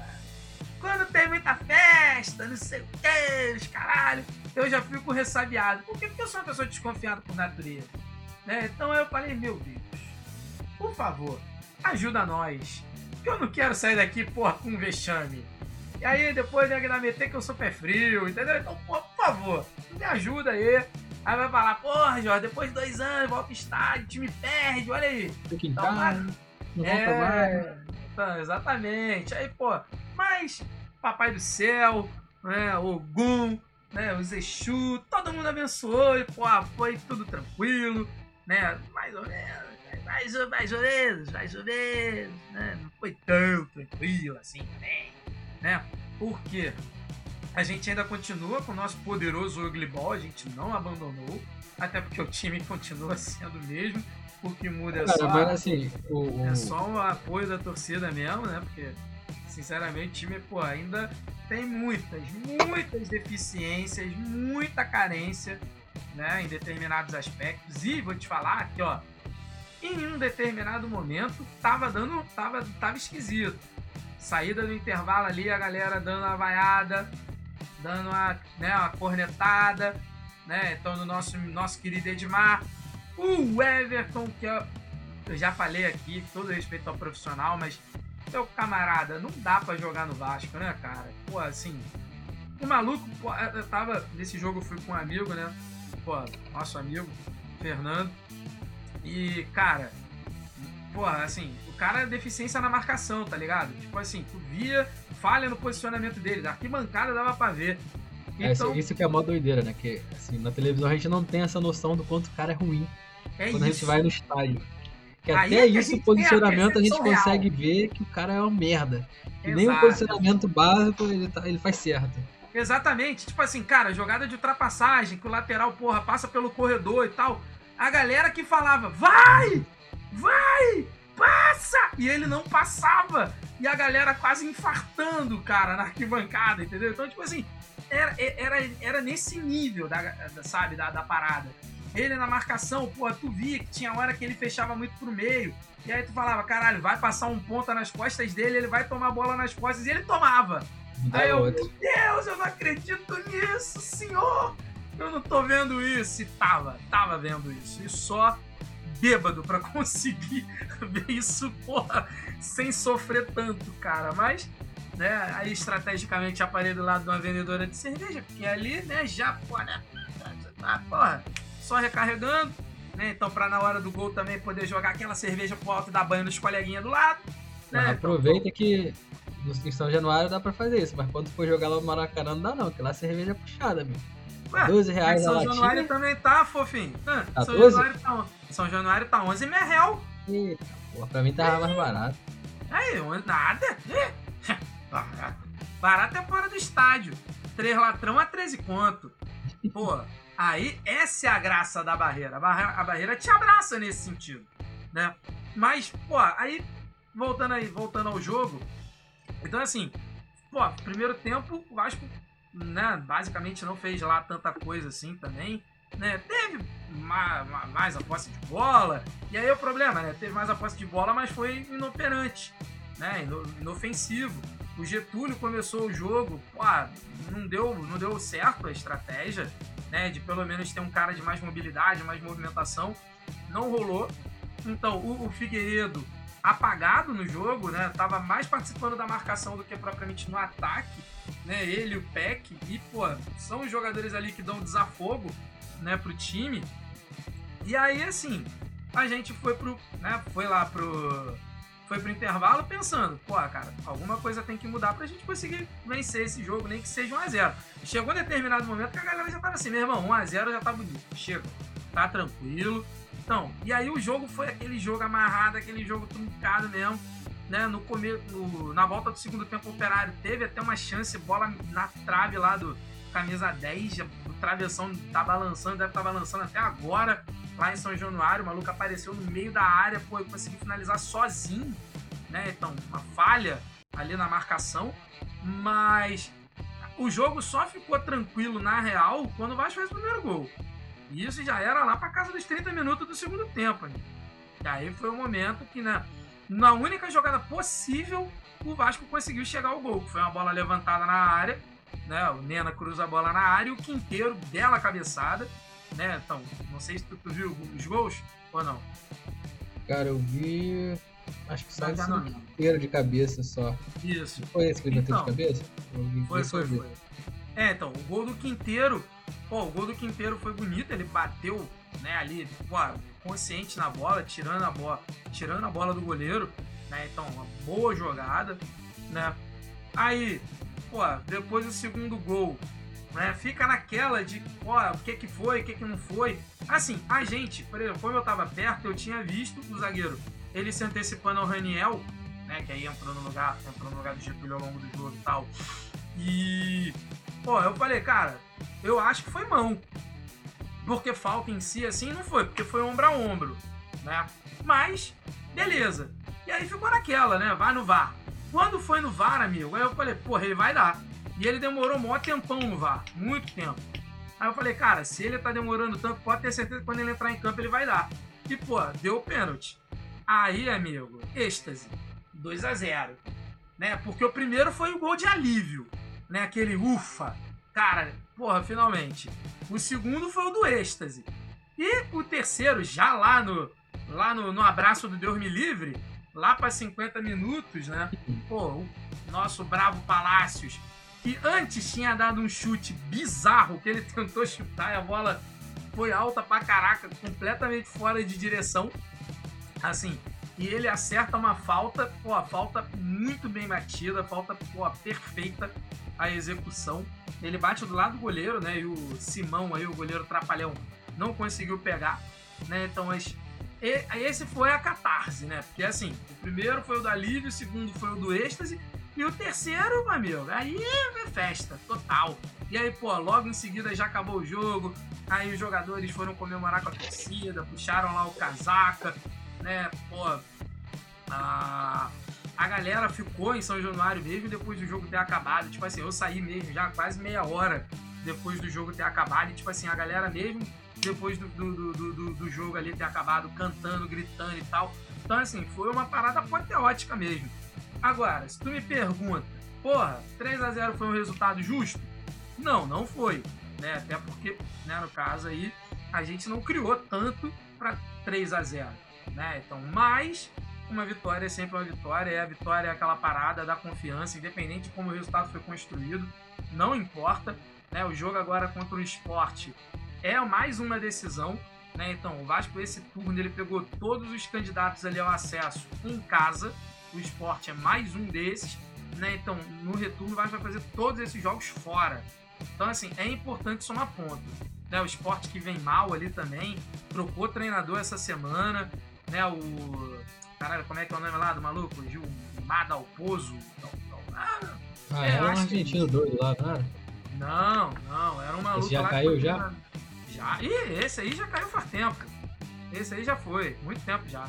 Quando tem muita festa, não sei o que, os caralho, eu já fico ressabiado. Por quê? Porque eu sou uma pessoa desconfiada por natureza. Né? Então eu falei, meu Deus, por favor, ajuda nós. Que eu não quero sair daqui, porra, com um vexame. E aí depois vem aqui meter que eu sou pé frio, entendeu? Então, porra, por favor, me ajuda aí. Aí vai falar, porra, Jorge, depois de dois anos, volta pro estádio, o time perde, olha aí.
fica em
Então,
casa, não volta mais.
É, então, exatamente. Aí, pô, mas Papai do Céu, né, Ogum, né, os Exu, todo mundo abençoou e, pô, foi tudo tranquilo, né, mais ou menos, mais, ou- mais ou menos, mais ou menos, né, não foi tão tranquilo assim também, né, porque a gente ainda continua com o nosso poderoso Ugly Ball, a gente não abandonou, até porque o time continua sendo o mesmo, o que muda é
Cara,
só...
mas assim, o, o-
É só o apoio da torcida mesmo, né? Porque, sinceramente, o time, pô, ainda tem muitas, muitas deficiências, muita carência, né? Em determinados aspectos. E vou te falar que, ó, em um determinado momento, tava dando. tava, tava esquisito. Saída do intervalo ali, a galera dando uma vaiada, dando uma, né, uma cornetada, né? Então, no nosso, nosso querido Edmar. O Everton, que é eu já falei aqui, todo respeito ao profissional, mas meu camarada, não dá pra jogar no Vasco, né, cara? Pô, assim, o maluco, pô, eu tava nesse jogo, eu fui com um amigo, né? Pô, nosso amigo, Fernando. E, cara, porra, assim, o cara é deficiência na marcação, tá ligado? Tipo assim, tu via falha no posicionamento dele, da arquibancada dava pra ver.
é, isso,
Então,
isso que é mó doideira, né? Que assim, na televisão a gente não tem essa noção do quanto o cara é ruim
é
quando a gente
isso.
vai no estádio. Que
Aí
até
é que
isso, posicionamento, a
a
gente consegue ver que o cara é uma merda. E nem o posicionamento básico ele, tá- ele faz certo.
Exatamente. Tipo assim, cara, jogada de ultrapassagem, que o lateral, porra, passa pelo corredor e tal. A galera que falava, vai! Vai! Passa! E ele não passava. E a galera quase infartando, cara, na arquibancada, entendeu? Então, tipo assim, era, era, era nesse nível, da, da- sabe, da, da parada. Ele na marcação, porra, tu via que tinha hora que ele fechava muito pro meio. E aí tu falava, caralho, vai passar um ponta nas costas dele, ele vai tomar a bola nas costas. E ele tomava.
Dá
Aí eu,
outra.
Deus, eu não acredito nisso, senhor! Eu não tô vendo isso. E tava, tava vendo isso. E só bêbado pra conseguir ver isso, porra, sem sofrer tanto, cara. Mas, né, aí estrategicamente já parei do lado de uma vendedora de cerveja, porque ali, né, já, pô, né, tá, porra, só recarregando, né, então pra na hora do gol também poder jogar aquela cerveja pro alto da banha dos coleguinhas do lado, né.
Mas aproveita que no São Januário dá pra fazer isso, mas quando for jogar lá no Maracanã não dá não, porque lá a cerveja é puxada, meu.
Ué,
12
Mas
reais
São. Januário também tá, fofinho. Ah,
Tá
São
12?
Januário tá, São Januário tá 11 mil real.
Porra, pra mim tava mais barato.
Aí, nada. Ih, Barato. Barato é fora do estádio. Três latrão a 13 conto. Pô, aí essa é a graça da barreira. A barreira, a barreira te abraça nesse sentido, né? Mas, pô, aí, voltando aí, voltando ao jogo. Então, assim, pô, primeiro tempo, o Vasco, né, basicamente não fez lá tanta coisa assim também. Né? Teve ma- ma- mais a posse de bola, e aí o problema, né? Teve mais a posse de bola, mas foi inoperante, né? Ino- Inofensivo. O Getúlio começou o jogo, pô, não deu, não deu certo a estratégia, né? De pelo menos ter um cara de mais mobilidade, mais movimentação. Não rolou. Então, o, o Figueiredo apagado no jogo, né? Tava mais participando da marcação do que propriamente no ataque, né? Ele o Peck. E, pô, são os jogadores ali que dão desafogo, né, pro time. E aí, assim, a gente foi pro, né, foi lá pro foi pro intervalo pensando, pô, cara, alguma coisa tem que mudar pra gente conseguir vencer esse jogo, nem que seja 1 a 0. Chegou um determinado momento que a galera já tava assim, meu irmão, 1 a 0 já tá bonito. Chega. Tá tranquilo. Então, e aí o jogo foi aquele jogo amarrado, aquele jogo truncado mesmo, né? No no- na volta do segundo tempo, o Operário teve até uma chance, bola na trave lá do camisa 10, já- o travessão tá balançando, deve estar tá balançando até agora, lá em São Januário, o maluco apareceu no meio da área, pô, e conseguiu finalizar sozinho, né? Então, uma falha ali na marcação, mas o jogo só ficou tranquilo na real quando o Vasco fez o primeiro gol. E isso já era lá pra casa dos 30 minutos do segundo tempo. Né? E aí foi o momento que, né, na única jogada possível, o Vasco conseguiu chegar ao gol, foi uma bola levantada na área, né? O Nena cruza a bola na área e o Quinteiro, bela cabeçada, né? Então, não sei se tu, tu viu os gols ou não.
Cara, eu vi. Acho que só
Não,
esse
não, não.
inteiro de cabeça só.
Isso.
Foi esse que ele
Então.
de cabeça? Eu vi-
Foi, foi, foi. É, então, o gol do Quinteiro, pô, o gol do Quinteiro foi bonito, ele bateu, né, ali, pô, consciente na bola, tirando a bola, tirando a bola do goleiro, né? Então, uma boa jogada, né? Aí, pô, depois do segundo gol, né, fica naquela de, pô, o que que foi, o que que não foi. Assim, a gente, por exemplo, como eu tava perto, eu tinha visto o zagueiro, ele se antecipando ao Raniel, né, que aí entrou no lugar, entrou no lugar do Getúlio ao longo do jogo e tal. E, pô, eu falei, cara, eu acho que foi mão. Porque falta em si, assim, não foi, porque foi ombro a ombro, né? Mas, beleza. E aí ficou naquela, né? Vai no VAR. Quando foi no VAR, amigo, aí eu falei, porra, ele vai dar. E ele demorou maior tempão no VAR, muito tempo. Aí eu falei, cara, se ele tá demorando tanto, pode ter certeza que quando ele entrar em campo ele vai dar. E, pô, deu o pênalti. Aí, amigo, êxtase. 2 a 0 né? Porque o primeiro foi o gol de alívio, né? Aquele ufa. Cara, porra, finalmente. O segundo foi o do êxtase. E o terceiro, já lá no lá no, no abraço do Deus me livre, lá para 50 minutos, né? Pô, o nosso bravo Palácios, que antes tinha dado um chute bizarro, que ele tentou chutar e a bola foi alta pra caraca, completamente fora de direção. Assim, e ele acerta uma falta, pô, falta muito bem batida, falta pô, perfeita a execução. Ele bate do lado do goleiro, né? E o Simão aí, o goleiro trapalhão, não conseguiu pegar, né? Então, mas e- esse foi a catarse, né? Porque assim, o primeiro foi o do alívio, o segundo foi o do êxtase, e o terceiro, meu amigo, aí é festa, total. E aí, pô, logo em seguida já acabou o jogo, aí os jogadores foram comemorar com a torcida, puxaram lá o casaca, né? Pô, a, a galera ficou em São Januário mesmo depois do jogo ter acabado. Tipo assim, eu saí mesmo já quase meia hora depois do jogo ter acabado. E tipo assim, a galera mesmo depois do, do, do, do- do jogo ali ter acabado cantando, gritando e tal. Então, assim, foi uma parada apoteótica mesmo. Agora, se tu me pergunta, porra, 3 a 0 foi um resultado justo? Não, não foi. Né? Até porque, né, no caso aí, a gente não criou tanto para 3 a 0 né? Então, mas uma vitória é sempre uma vitória, e a vitória é aquela parada da confiança, independente de como o resultado foi construído, não importa. Né? O jogo agora contra o esporte é mais uma decisão. Né? Então, o Vasco, esse turno, ele pegou todos os candidatos ali ao acesso em casa. O esporte é mais um desses. Né? Então, no retorno, o Vasco vai fazer todos esses jogos fora. Então, assim, é importante somar ponto. Né? O esporte que vem mal ali também, trocou treinador essa semana. Né? O. Caralho, como é que é o nome lá do maluco? Gil Madalpozo. Ah,
Ah,
É,
era um
acho que-
argentino doido lá, não era?
não, não, era um maluco
Esse já
lá
caiu já?
Já. Ih, esse aí já caiu faz tempo. Esse aí já foi, muito tempo já.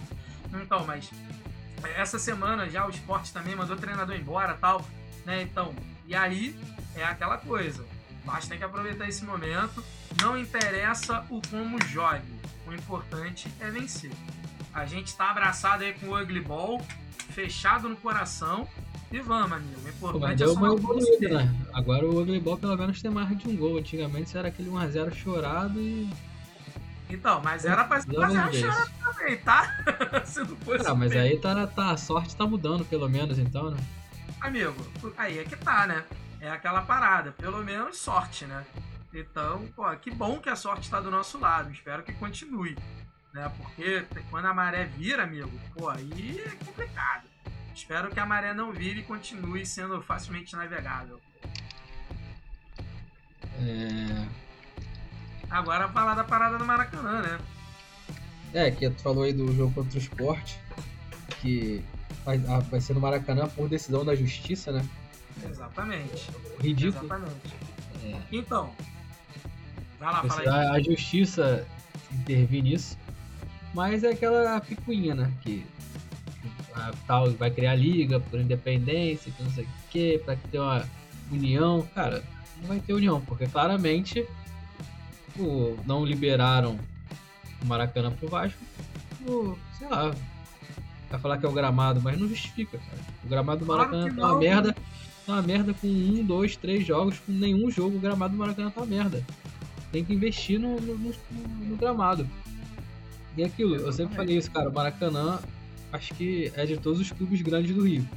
Então, mas essa semana já o esporte também mandou o treinador embora tal, né? Então, e aí é aquela coisa. Mas tem que aproveitar esse momento. Não interessa o como jogue. O importante é vencer. A gente tá abraçado aí com o Ugly Ball, fechado no coração. E vamos, amigo. O
Pô, mas
importante é
deu
só
uma evoluída, né? Agora o Ugly Ball pelo menos tem mais de um gol. Antigamente era aquele 1x0 chorado e.
Então, mas era pra ser
Dá
fazer
uma
a
vez.
chora também, tá? Se não fosse.
Ah, mas
bem.
aí tá, tá, a sorte tá mudando, pelo menos, então, né?
Amigo, aí é que tá, né? É aquela parada. Pelo menos sorte, né? Então, pô, que bom que a sorte tá do nosso lado. Espero que continue. Né? Porque quando a maré vira, amigo, pô, aí é complicado. Espero que a maré não vire e continue sendo facilmente navegável.
É.
Agora falar da parada do Maracanã, né?
É, que tu falou aí do jogo contra o esporte, que vai, ah, vai ser no Maracanã por decisão da justiça, né?
Exatamente.
Ridículo.
Exatamente.
É.
Então, vai lá, fala
Assim,
aí.
a, a justiça intervir nisso, mas é aquela picuinha, né? Que a tal vai criar liga por independência, que não sei o que, pra ter uma união, cara, não vai ter união, porque claramente o, não liberaram o Maracanã pro Vasco, o, sei lá, vai falar que é o gramado, mas não justifica, cara. O gramado do
Claro
Maracanã
que
tá uma merda, tá uma merda com um, dois, três jogos, com nenhum jogo, o gramado do Maracanã tá uma merda. Tem que investir no, no, no- no gramado. E aquilo, eu sempre
Exatamente.
falei isso, cara, o Maracanã acho que é de todos os clubes grandes do Rio.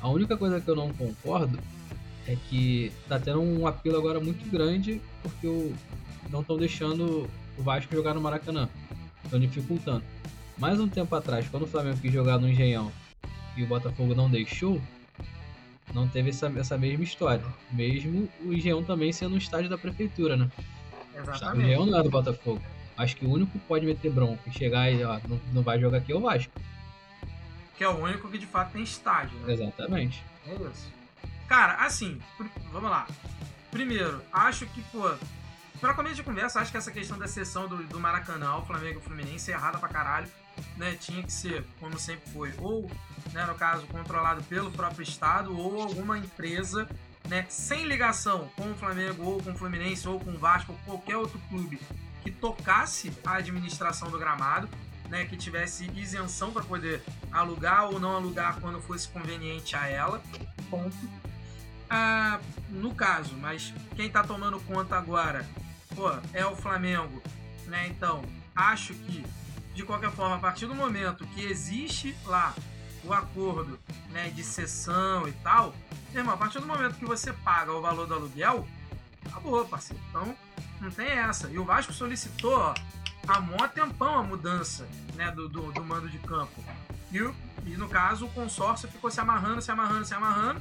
A única coisa que eu não concordo é que tá tendo um apelo agora muito grande porque o, não estão deixando o Vasco jogar no Maracanã. Estão dificultando. Mais um tempo atrás, quando o Flamengo quis jogar no Engenhão e o Botafogo não deixou, não teve essa, essa mesma história. Mesmo o Engenhão também sendo um estádio da prefeitura, né? O Engenhão
Exatamente.
não é do Botafogo. Acho que o único que pode meter bronca e chegar e ó, não, não vai jogar aqui é o Vasco.
Que é o único que de fato tem estádio, né?
Exatamente.
É isso. Cara, assim, vamos lá. Primeiro, acho que, pô, pra começo de conversa, acho que essa questão da sessão do, do Maracanã ao Flamengo e o Fluminense é errada pra caralho. Né? Tinha que ser, como sempre foi, ou, né, no caso, controlado pelo próprio Estado, ou alguma empresa, né, sem ligação com o Flamengo, ou com o Fluminense, ou com o Vasco, ou qualquer outro clube que tocasse a administração do gramado, né, que tivesse isenção para poder alugar ou não alugar quando fosse conveniente a ela. Ponto. Ah, no caso, mas quem tá tomando conta agora, pô, é o Flamengo, né? Então, acho que de qualquer forma, a partir do momento que existe lá o acordo, né, de cessão e tal, irmão, a partir do momento que você paga o valor do aluguel, acabou, parceiro. Então, não tem essa. E o Vasco solicitou, ó, há mó tempão a mudança, né, do, do, do mando de campo. E, e no caso, o consórcio ficou se amarrando, se amarrando, se amarrando,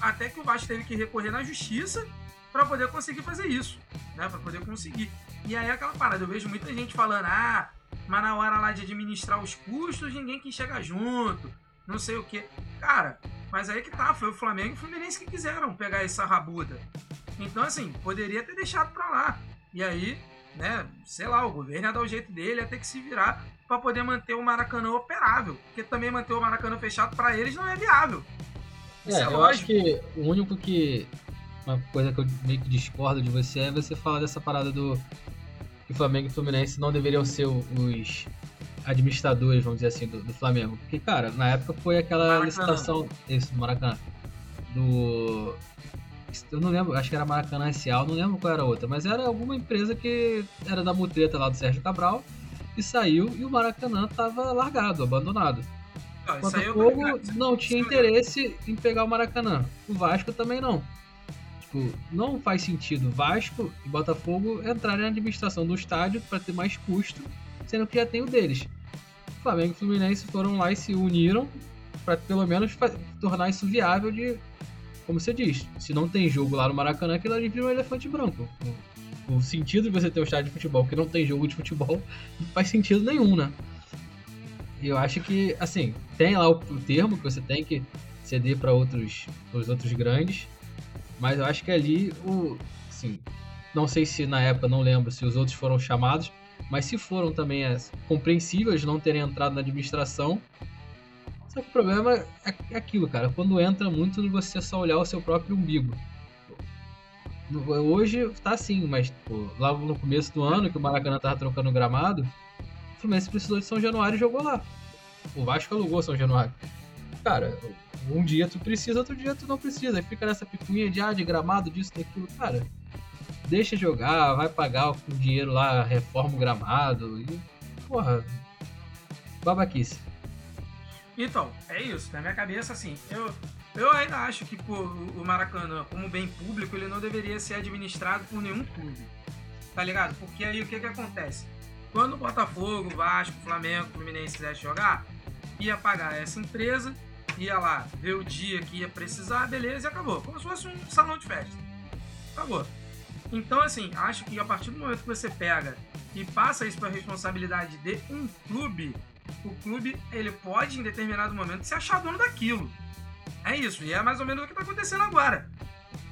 até que o Vasco teve que recorrer na justiça para poder conseguir fazer isso, né, para poder conseguir. E aí aquela parada, eu vejo muita gente falando, ah, mas na hora lá de administrar os custos, ninguém quis chegar junto, não sei o que. Cara, mas aí que tá, foi o Flamengo e o Fluminense que quiseram pegar essa rabuda. Então, assim, poderia ter deixado pra lá. E aí, né, sei lá, o governo ia dar o jeito dele, ia ter que se virar pra poder manter o Maracanã operável. Porque também manter o Maracanã fechado pra eles não é viável.
É,
é
eu
lógico.
acho que o único que. Uma coisa que eu meio que discordo de você é você falar dessa parada do. Que Flamengo e Fluminense não deveriam ser os administradores, vamos dizer assim, do, do Flamengo. Porque, cara, na época foi aquela
Maracanã.
licitação. Isso, do Maracanã. Do. Eu não lembro, acho que era Maracanã S.A., não lembro qual era a outra, mas era alguma empresa que era da mutreta lá do Sérgio Cabral e saiu e o Maracanã tava largado, abandonado.
Não, eu tô
Botafogo
ligado.
não tinha
lembro.
interesse em pegar o Maracanã. O Vasco também não. Tipo, não faz sentido Vasco e Botafogo entrarem na administração do estádio para ter mais custo, sendo que já tem o deles. Flamengo e Fluminense foram lá e se uniram para pelo menos tornar isso viável de, como você diz, se não tem jogo lá no Maracanã, aquilo ali vira um elefante branco. O, sentido de você ter um estádio de futebol que não tem jogo de futebol não faz sentido nenhum, né? Eu acho que, assim, tem lá o, o termo que você tem que ceder para outros, os outros grandes, mas eu acho que ali, o, assim, não sei se na época, não lembro se os outros foram chamados, mas se foram também é compreensível de não terem entrado na administração. Só que o problema é, é aquilo, cara, quando entra muito você só olhar o seu próprio umbigo. Hoje tá assim, mas pô, lá no começo do ano, que o Maracanã tava trocando o gramado, o Fluminense precisou de São Januário e jogou lá. O Vasco alugou São Januário. Cara, um dia tu precisa, outro dia tu não precisa. Aí fica nessa picuinha de, ah, de gramado, disso, daquilo. Cara, deixa jogar, vai pagar com dinheiro lá, reforma o gramado. E, porra, babaquice.
Então, é isso. Na minha cabeça, assim, eu, eu ainda acho que o Maracanã, como bem público, ele não deveria ser administrado por nenhum clube. Tá ligado? Porque aí o que que acontece? Quando o Botafogo, Vasco, Flamengo, Fluminense quisesse jogar, ia pagar essa empresa, ia lá ver o dia que ia precisar, beleza, e acabou. Como se fosse um salão de festa. Acabou. Então, assim, acho que a partir do momento que você pega e passa isso para responsabilidade de um clube, o clube ele pode em determinado momento se achar dono daquilo. É isso, e é mais ou menos o que está acontecendo agora.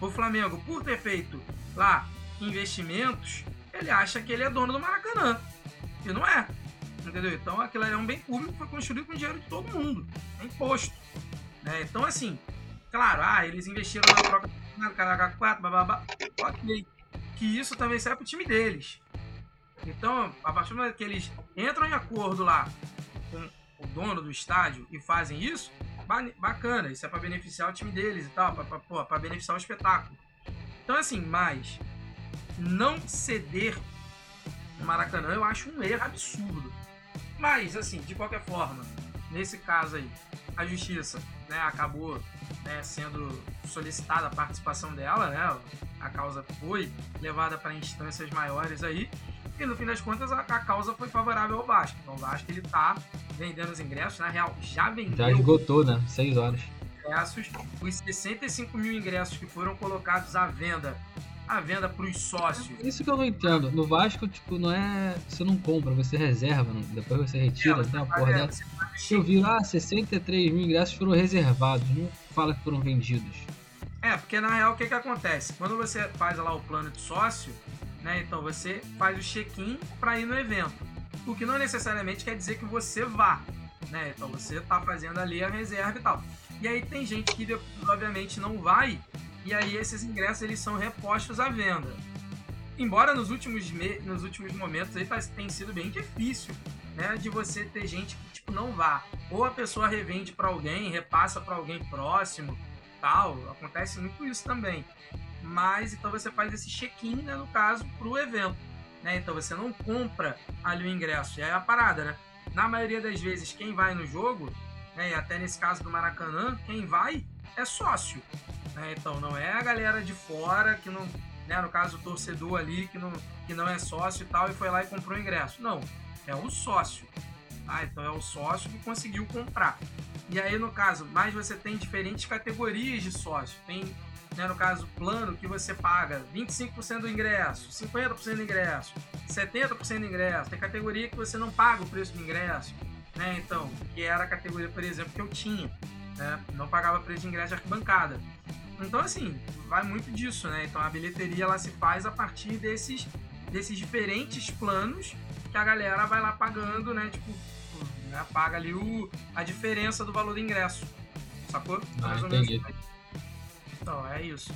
O Flamengo, por ter feito lá investimentos, ele acha que ele é dono do Maracanã. E não é. Entendeu? Então aquilo ali é um bem público que foi construído com dinheiro de todo mundo. É imposto. né? Então, assim, Claro, ah, eles investiram na troca Caraca 4, bababá. Ok. Que isso também serve pro time deles. Então, a partir do momento que eles entram em acordo lá com o dono do estádio e fazem isso, ba- bacana, isso é para beneficiar o time deles e tal, para beneficiar o espetáculo. Então, assim, mas não ceder no Maracanã eu acho um erro absurdo. Mas, assim, de qualquer forma, nesse caso aí, a justiça né, acabou né, sendo solicitada a participação dela, né? A causa foi levada para instâncias maiores aí. E no fim das contas, a, a causa foi favorável ao Vasco. Então o Vasco ele tá vendendo os ingressos, na real, já vendeu
Já esgotou, né? Seis horas.
ingressos, os 65 mil ingressos que foram colocados à venda, à venda para os sócios.
Isso que eu não entendo. No Vasco, tipo, não é. Você não compra, você reserva, não- depois você retira, tem uma porra
É, você faz
Eu vi lá, 63 mil ingressos foram reservados, não fala que foram vendidos.
É, porque na real o que, que acontece? Quando você faz lá o plano de sócio, né? Então você faz o check-in para ir no evento. O que não necessariamente quer dizer que você vá, né? Então você tá fazendo ali a reserva e tal. E aí tem gente que obviamente não vai, e aí esses ingressos eles são repostos à venda. Embora nos últimos, me- nos últimos momentos aí tá- tem sido bem difícil, né? De você ter gente que tipo não vá. Ou a pessoa revende para alguém, repassa para alguém próximo, tal. Acontece muito isso também. Mas então você faz esse check-in, né, no caso, pro evento. Né? Então você não compra ali o ingresso. É a parada, né? Na maioria das vezes, quem vai no jogo, né, e até nesse caso do Maracanã, quem vai é sócio. né? Então não é a galera de fora que não. Né, no caso, o torcedor ali que não, que não é sócio e tal, e foi lá e comprou o ingresso. Não, é o sócio. Tá? Então é o sócio que conseguiu comprar. E aí, no caso, mas você tem diferentes categorias de sócio. Tem, né, no caso, plano que você paga 25% do ingresso, 50% do ingresso, 70% do ingresso. Tem categoria que você não paga o preço do ingresso. Né? Então, que era a categoria, por exemplo, que eu tinha. Né? Não pagava preço de ingresso de arquibancada. Então, assim, vai muito disso, né? Então a bilheteria ela se faz a partir desses, desses diferentes planos que a galera vai lá pagando, né? Tipo, né? paga ali o, a diferença do valor do ingresso. Sacou?
Ah,
Mais ou menos. Então, é isso.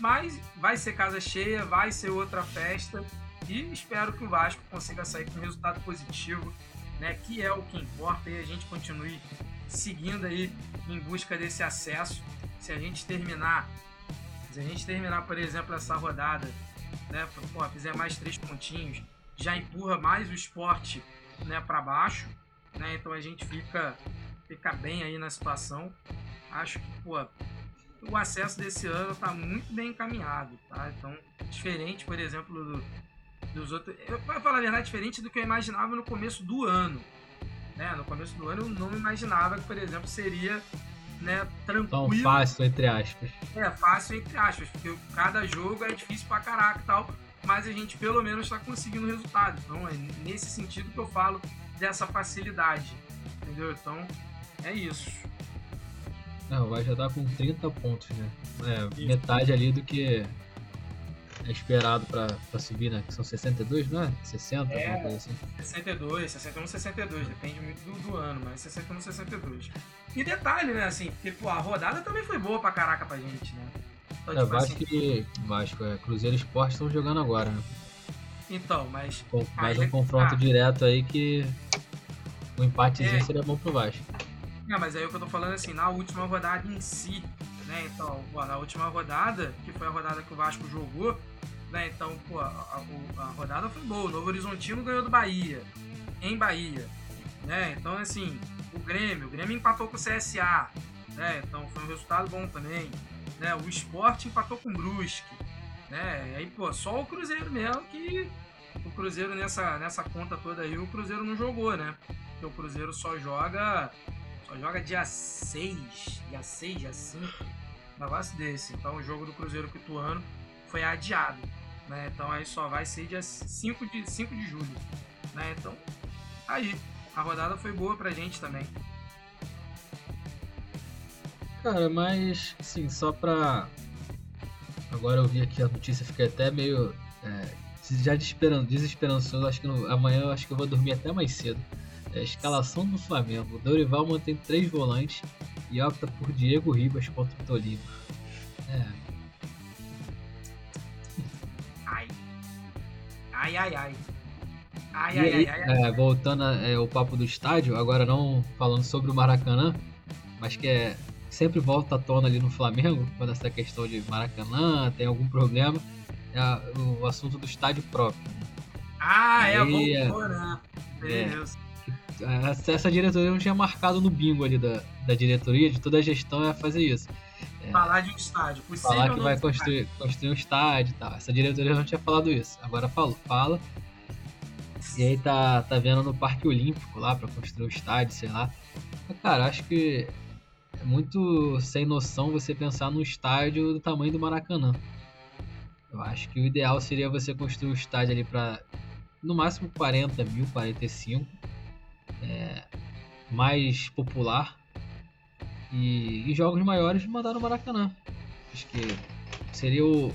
Mas vai ser casa cheia, vai ser outra festa. E espero que o Vasco consiga sair com um resultado positivo, né? Que é o que importa e a gente continue seguindo aí em busca desse acesso. Se a gente terminar, se a gente terminar, por exemplo, essa rodada, né? Pô, fizer mais três pontinhos, já empurra mais o esporte, né, para baixo, né? Então a gente fica fica bem aí na situação. Acho que, pô, o acesso desse ano tá muito bem encaminhado, tá? Então, diferente, por exemplo, do- dos outros. Eu, pra falar a verdade, diferente do que eu imaginava no começo do ano. Né? No começo do ano eu não imaginava que, por exemplo, seria né,
Tão
tranquilo.
fácil, entre aspas.
É fácil entre aspas, porque cada jogo é difícil pra caraca e tal, mas a gente pelo menos tá conseguindo resultado. Então é nesse sentido que eu falo dessa facilidade. Entendeu? Então é isso.
Não, vai já tá com 30 pontos, né? É, metade ali do que é esperado pra, pra subir, né? Que são 62, não é? 60,
É.
alguma coisa assim.
62, 61, 62, depende muito do, do ano, mas 61, 62. E detalhe, né, assim, porque pô, a rodada também foi boa pra caraca pra gente, né? Então,
É,
tipo
Vasco
assim,
e Vasco, é, Cruzeiro e Esporte estão jogando agora, né?
então, mas
Com- Mais um
é-
confronto
ah.
direto aí que o empatezinho
É.
seria bom pro Vasco.
Não, mas aí o que eu tô falando assim, na última rodada em si, né? Então, pô, na última rodada, que foi a rodada que o Vasco jogou, né? Então, pô, a, a- a rodada foi boa. O Novo Horizontino ganhou do Bahia, em Bahia, né? Então, assim, o Grêmio, o Grêmio empatou com o CSA, né? Então foi um resultado bom também, né? O Sport empatou com o Brusque, né? E aí, pô, só o Cruzeiro mesmo que o Cruzeiro nessa, nessa conta toda aí, o Cruzeiro não jogou, né? Porque o Cruzeiro só joga joga dia 6, dia 6, dia 5, um negócio desse. Então o jogo do Cruzeiro Pituano foi adiado, né? Então aí só vai ser dia 5 de, 5 de julho, né? Então, aí, a rodada foi boa pra gente também.
Cara, mas, assim, só pra. Agora eu vi aqui a notícia, fiquei até meio. É, já desesperan- desesperançoso. Acho que no- amanhã eu acho que eu vou dormir até mais cedo. É, a escalação do Flamengo. Dorival mantém três volantes e opta por Diego Ribas contra o Tolima. É,
Ai. Ai, ai, ai. Ai, ai,
aí,
ai, ai, ai.
é, voltando ao papo do estádio, agora não falando sobre o Maracanã, mas que é sempre volta à tona ali no Flamengo, quando essa questão de Maracanã tem algum problema, é a- o assunto do estádio próprio. né?
Ah, é,
aí, é.
voltou, né?
É.
Deus.
Essa, diretoria não tinha marcado no bingo ali da, da diretoria, de toda a gestão é fazer isso.
Falar de um estádio.
Falar que vai construir, construir um estádio e tal. Essa diretoria não tinha falado isso. Agora falou, fala. E aí tá, tá vendo no Parque Olímpico lá pra construir o estádio, sei lá. Mas, Cara, acho que é muito sem noção você pensar num estádio do tamanho do Maracanã. Eu acho que o ideal seria você construir um estádio ali pra no máximo 40 mil, 45. Mais popular. E, e jogos maiores mandar no Maracanã. Acho que seria o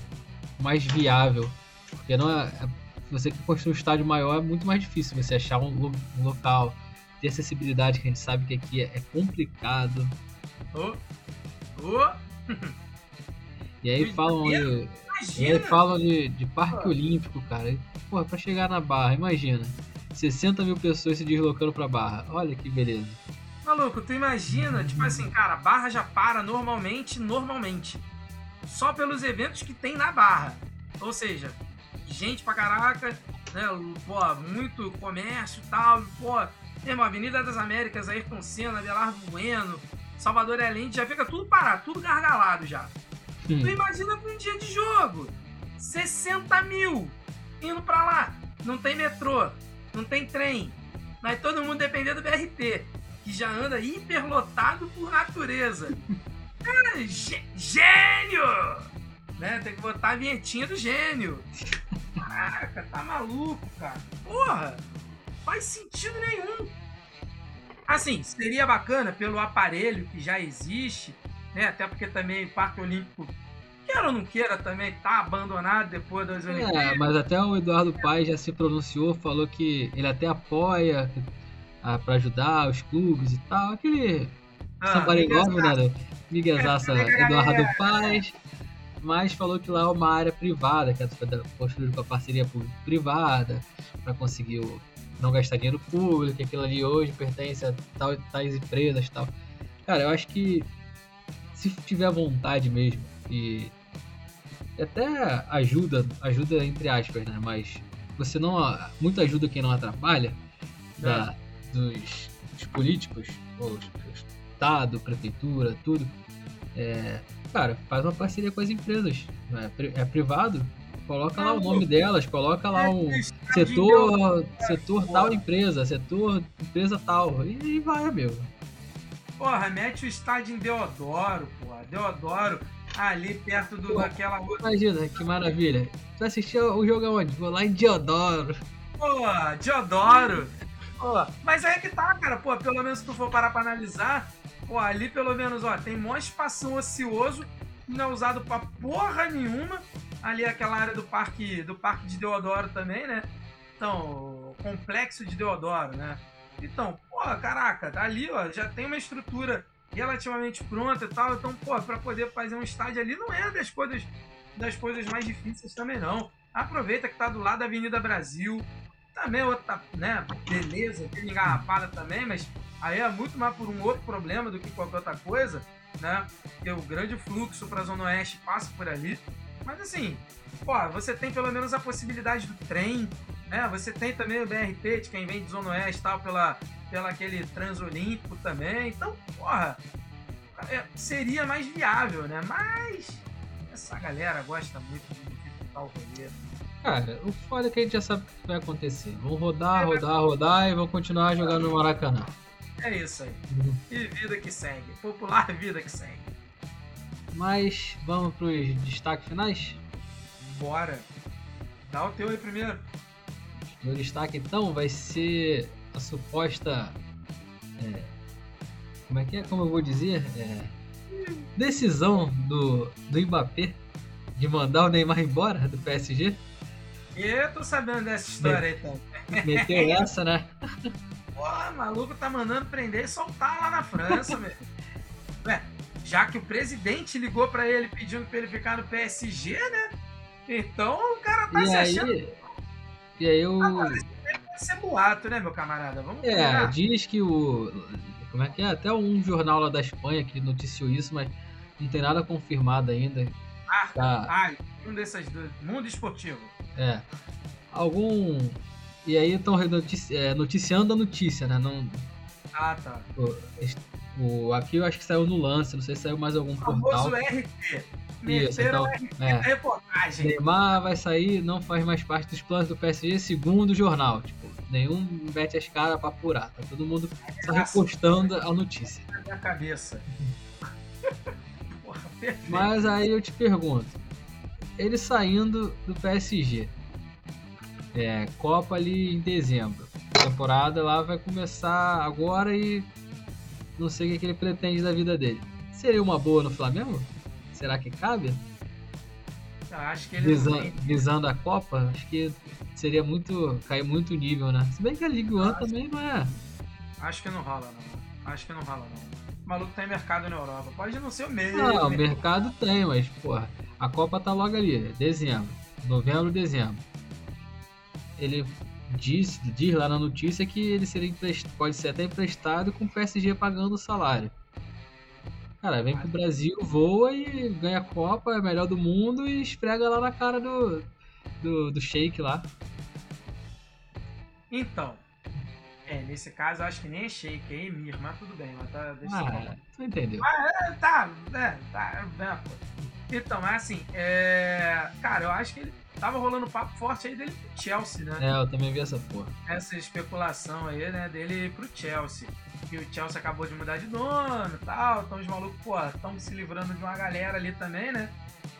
mais viável. Porque não é, é- você que construir um estádio maior é muito mais difícil você achar um, um local, ter acessibilidade, que a gente sabe que aqui é, é complicado.
Ô, ô,
E aí
de
falam de, e aí falam de, de Parque
Pô.
Olímpico, cara. Porra, pra chegar na Barra, imagina. 60 mil pessoas se deslocando pra Barra. Olha que beleza.
Maluco, tu imagina, tipo assim, cara, Barra já para normalmente, normalmente. Só pelos eventos que tem na Barra. Ou seja, gente pra caraca, né? Pô, muito comércio e tal. Pô, mesmo, Avenida das Américas, Ayrton Senna, Abelardo Bueno, Salvador Allende, já fica tudo parado, tudo gargalado já.
Hum.
Tu imagina pra um dia de jogo. 60 mil indo pra lá. Não tem metrô, não tem trem. Vai todo mundo depender do BRT, que já anda hiperlotado por natureza. Cara, gê- gênio! Né? Tem que botar a vinhetinha do gênio. Caraca, tá maluco, cara. Porra, faz sentido nenhum. Assim, seria bacana pelo aparelho que já existe, né? Até porque também o Parque Olímpico, queira ou não queira, também tá abandonado depois das
É,
Olimpíadas.
mas até o Eduardo Paes já se pronunciou, falou que ele até apoia ah, pra ajudar os clubes e tal. Aquele
Ah, engraçado.
né? Miguezaça Eduardo Paes, mas falou que lá é uma área privada, que é construída com a parceria público-privada, para conseguir o- não gastar dinheiro público, que aquilo ali hoje pertence a tal, tais empresas e tal. Cara, eu acho que se tiver vontade mesmo e até ajuda, ajuda entre aspas, né? Mas você não. Muito ajuda quem não atrapalha da, dos, dos políticos, ou os- Estado, prefeitura, tudo. É, cara, faz uma parceria com as empresas. né? É, pri- é privado, coloca lá o nome delas, coloca lá um setor, setor tal empresa, setor empresa tal. E aí vai, amigo.
Porra, mete o estádio em Deodoro, porra. Deodoro, ali perto do,
Pô.
daquela outra.
Imagina, que maravilha. Tu assistiu o jogo aonde? Vou lá em Diodoro.
Pô, Deodoro. Pô, mas aí é que tá, cara. Pô, pelo menos se tu for parar pra analisar, pô, ali pelo menos, ó, tem mó espação ocioso, não é usado pra porra nenhuma. Ali é aquela área do parque, do parque de Deodoro também, né? Então, complexo de Deodoro, né? Então, pô, caraca, ali, ó, já tem uma estrutura relativamente pronta e tal. Então, pô, pra poder fazer um estádio ali não é das coisas, das coisas mais difíceis também, não. Aproveita que tá do lado da Avenida Brasil. Também outra, né? Beleza, tem engarrafada também, mas aí é muito mais por um outro problema do que qualquer outra coisa, né? Porque o grande fluxo pra Zona Oeste passa por ali. Mas assim, pô, você tem pelo menos a possibilidade do trem, né? Você tem também o BRT de quem vem de Zona Oeste tal, pela, pela aquele Transolímpico também. Então, porra, é, seria mais viável, né? Mas essa galera gosta muito de dificultar o rolê.
Cara, o foda é que a gente já sabe o que vai acontecer. Vão rodar, rodar, rodar e vão continuar jogando no Maracanã.
É isso aí.
Uhum.
E vida que segue. Popular vida que segue.
Mas vamos pros destaques finais?
Bora. Dá o teu aí primeiro.
Meu destaque então vai ser a suposta. é, como é que é? Como eu vou dizer? É, decisão do, do Mbappé de mandar o Neymar embora do PSG.
Eu tô sabendo dessa história aí, então.
Meteu essa, né?
Pô, maluco tá mandando prender e soltar lá na França, meu. Ué, já que o presidente ligou pra ele pedindo pra ele ficar no PSG, né? Então o cara tá
E
se achando.
E aí o.
Agora, isso deve ser boato, né, meu camarada? Vamos
É, diz que o. Como é que é? Até um jornal lá da Espanha que noticiou isso, mas não tem nada confirmado ainda.
Ah,
Tá.
ah, um dessas duas. Mundo esportivo.
É. Algum. E aí estão noticiando a notícia, né? Não,
Ah, tá.
o, aqui eu acho que saiu no lance, não sei se saiu mais algum
O
portal.
famoso RT.
Isso,
Meteram
então,
RT
é.
na reportagem.
Neymar vai sair, não faz mais parte dos planos do PSG, segundo o jornal. Tipo, nenhum mete as caras pra apurar. Tá todo mundo só repostando a notícia.
na minha cabeça. Porra.
Mas aí eu te pergunto, ele saindo do PSG, é, Copa ali em dezembro, a temporada lá vai começar agora e não sei o que ele pretende da vida dele. Seria uma boa no Flamengo? Será que cabe?
Acho que ele
Visa- visando a Copa, acho que seria muito. cair muito o nível, né? Se bem que a Ligue 1 também não é.
Acho que não rola, não. Acho que não rola, não. O maluco tem mercado na Europa. Pode não ser o mesmo.
Não, o
né?
mercado tem, mas, porra, a Copa tá logo ali, dezembro. Novembro, dezembro. Ele diz, diz lá na notícia que ele seria pode ser até emprestado com o PSG pagando o salário. Cara, vem pro Brasil, voa e ganha a Copa, é melhor do mundo e esfrega lá na cara do, do, do Sheik lá.
Então. É, nesse caso eu acho que nem é Sheik, é Emir, mas tudo bem, mas tá. Deixa
Ah, tu entendeu.
É, tá, é, tá, é, pô. Então, mas assim, é. Cara, eu acho que ele tava rolando um papo forte aí dele pro Chelsea, né?
É, eu também vi essa porra.
Essa especulação aí, né, dele pro Chelsea. Que o Chelsea acabou de mudar de dono e tal. Então os malucos, pô, estão se livrando de uma galera ali também, né?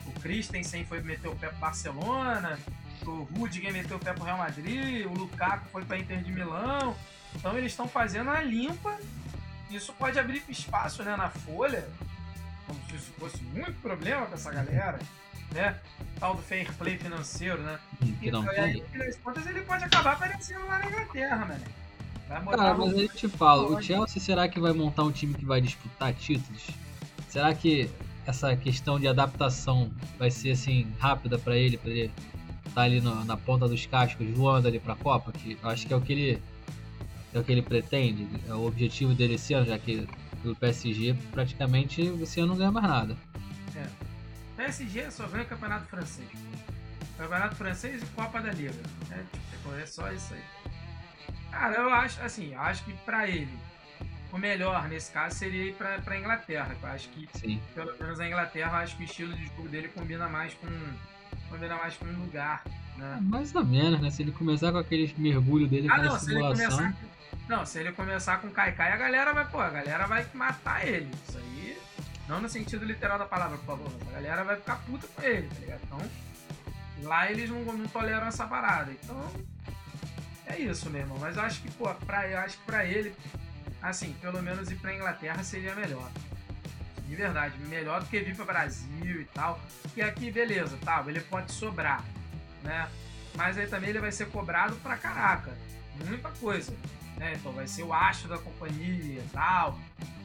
O Christensen foi meter o pé pro Barcelona. O Rudiger meteu o pé pro Real Madrid. O Lukaku foi pra Inter de Milão. Então eles estão fazendo a limpa. Isso pode abrir espaço, né, na folha. Como se isso fosse muito problema pra essa galera, né? Tal do fair play financeiro, né?
Que não
Então, e aí, no contas, ele pode acabar aparecendo lá na Inglaterra, mano.
Cara, mas aí eu te falo, o Chelsea será que vai montar um time que vai disputar títulos? Será que essa questão de adaptação vai ser assim rápida pra ele, pra ele estar ali no- na ponta dos cascos voando ali pra Copa? Que eu acho que é o que ele é o que ele pretende, é o objetivo dele esse ano, já que pelo PSG praticamente ano não ganha mais nada.
PSG só ganha campeonato francês. Campeonato francês e Copa da Liga. É, tipo, é só isso aí. Cara, eu acho, assim, eu acho que pra ele, o melhor nesse caso seria ir pra, pra Inglaterra. Eu acho que,
Sim.
pelo menos a Inglaterra, acho que o estilo de jogo dele combina mais com. combina mais com um lugar. Né?
Mais ou menos, né? Se ele começar com aqueles mergulhos dele,
Ah, não, se ele
simulação.
começar. Não, se ele começar com Kaikai, a galera vai, pô, a galera vai matar ele. Isso aí. Não no sentido literal da palavra, por favor, mas a galera vai ficar puta com ele, tá ligado? Então. Lá eles não, não toleram essa parada. Então. É isso, meu irmão. Mas eu acho que, pô, pra, eu acho que pra ele, assim, pelo menos ir pra Inglaterra seria melhor. De verdade, melhor do que vir pra Brasil e tal. Porque aqui, beleza, tá, ele pode sobrar, né? Mas aí também ele vai ser cobrado pra caraca. Muita coisa. Né? Então vai ser o astro da companhia e tal.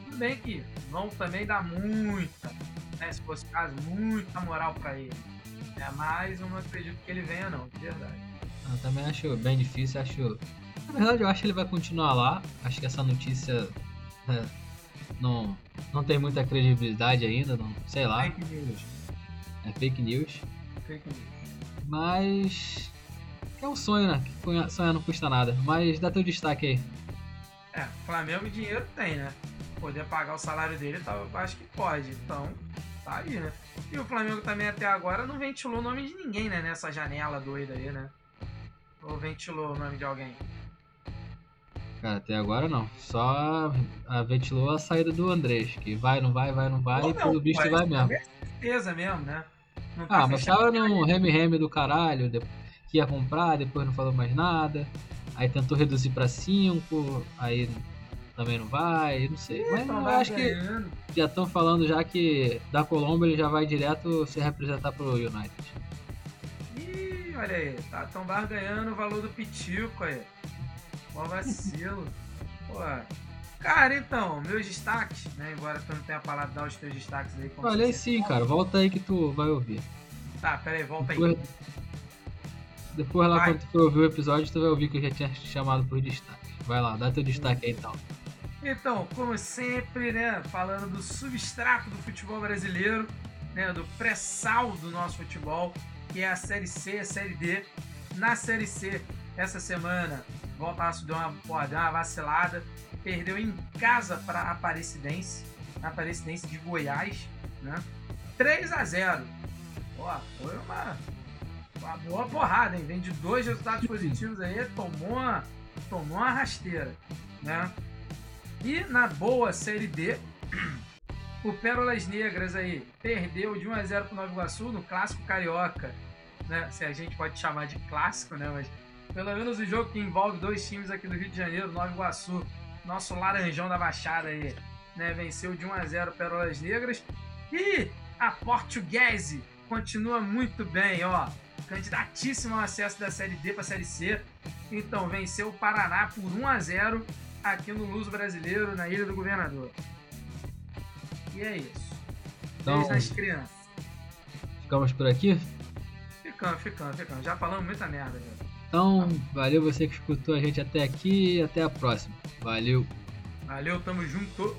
Tudo bem que vão também dar muita, né? se fosse o caso, muita moral pra ele. É, mas eu não acredito que ele venha não, de verdade.
Eu também acho bem difícil, acho. Na verdade, eu acho que ele vai continuar lá. Acho que essa notícia é, não, não tem muita credibilidade ainda, não sei lá,
Fake news.
é fake news.
Fake news.
Mas. É um sonho, né? Sonhar- não custa nada. Mas dá teu destaque aí.
É, Flamengo dinheiro tem, né? Poder pagar o salário dele, tá, eu acho que pode. Então, tá aí, né? E o Flamengo também até agora não ventilou o nome de ninguém, né? Nessa janela doida aí, né? Ou ventilou o nome de alguém?
Cara, até agora não. Só a ventilou a saída do Andrés, que vai, não vai, vai, não vai,
Ou
e pelo
pô,
vai
isso
mesmo.
é certeza mesmo, né? Não
Ah, mas tava num reme-reme do caralho, de- que ia comprar, depois não falou mais nada. Aí tentou reduzir pra 5, aí também não vai, não sei. Mas eu
vai
acho que já estão falando já que da Colômbia ele já vai direto se representar pro United.
Ih, olha aí, tá tão barganhando o valor do pitico aí. Mó vacilo. Pô, Cara, então, meus destaques, né? Embora tu não tenha falado dar os teus destaques aí.
Falei sim, cara. Volta aí que tu vai ouvir.
Tá, pera aí, volta aí.
Depois, depois lá quando tu ouvir o episódio, tu vai ouvir que eu já tinha te chamado por destaque. Vai lá, dá teu destaque aí então.
Então, como sempre, né, falando do substrato do futebol brasileiro, né, do pré-sal do nosso futebol, que é a Série C, a Série D. Na Série C, essa semana, Voltaço deu uma, pô, deu uma vacilada, perdeu em casa para a Aparecidense, a Aparecidense de Goiás, né? 3 a 0 Pô, foi uma, uma boa porrada, hein? Vem de dois resultados positivos aí, tomou uma, tomou uma rasteira, né? E na boa Série D, o Pérolas Negras aí perdeu de 1 a 0 pro Nova Iguaçu no clássico carioca, né? Se a gente pode chamar de clássico, né? Mas pelo menos o jogo que envolve dois times aqui do Rio de Janeiro, Nova Iguaçu, nosso laranjão da Baixada aí, né? Venceu de 1 a 0 Pérolas Negras e a Portuguese continua muito bem, ó. Candidatíssimo ao acesso da Série D para a Série C. Então venceu o Paraná por 1 a 0 aqui no Luso Brasileiro, na Ilha do Governador. E é isso.
Então-
Beijo nas crianças.
Ficamos por aqui?
Ficando, ficando, ficando. Já falamos muita merda, já.
Então, valeu você que escutou a gente até aqui e até a próxima. Valeu!
Valeu, tamo junto.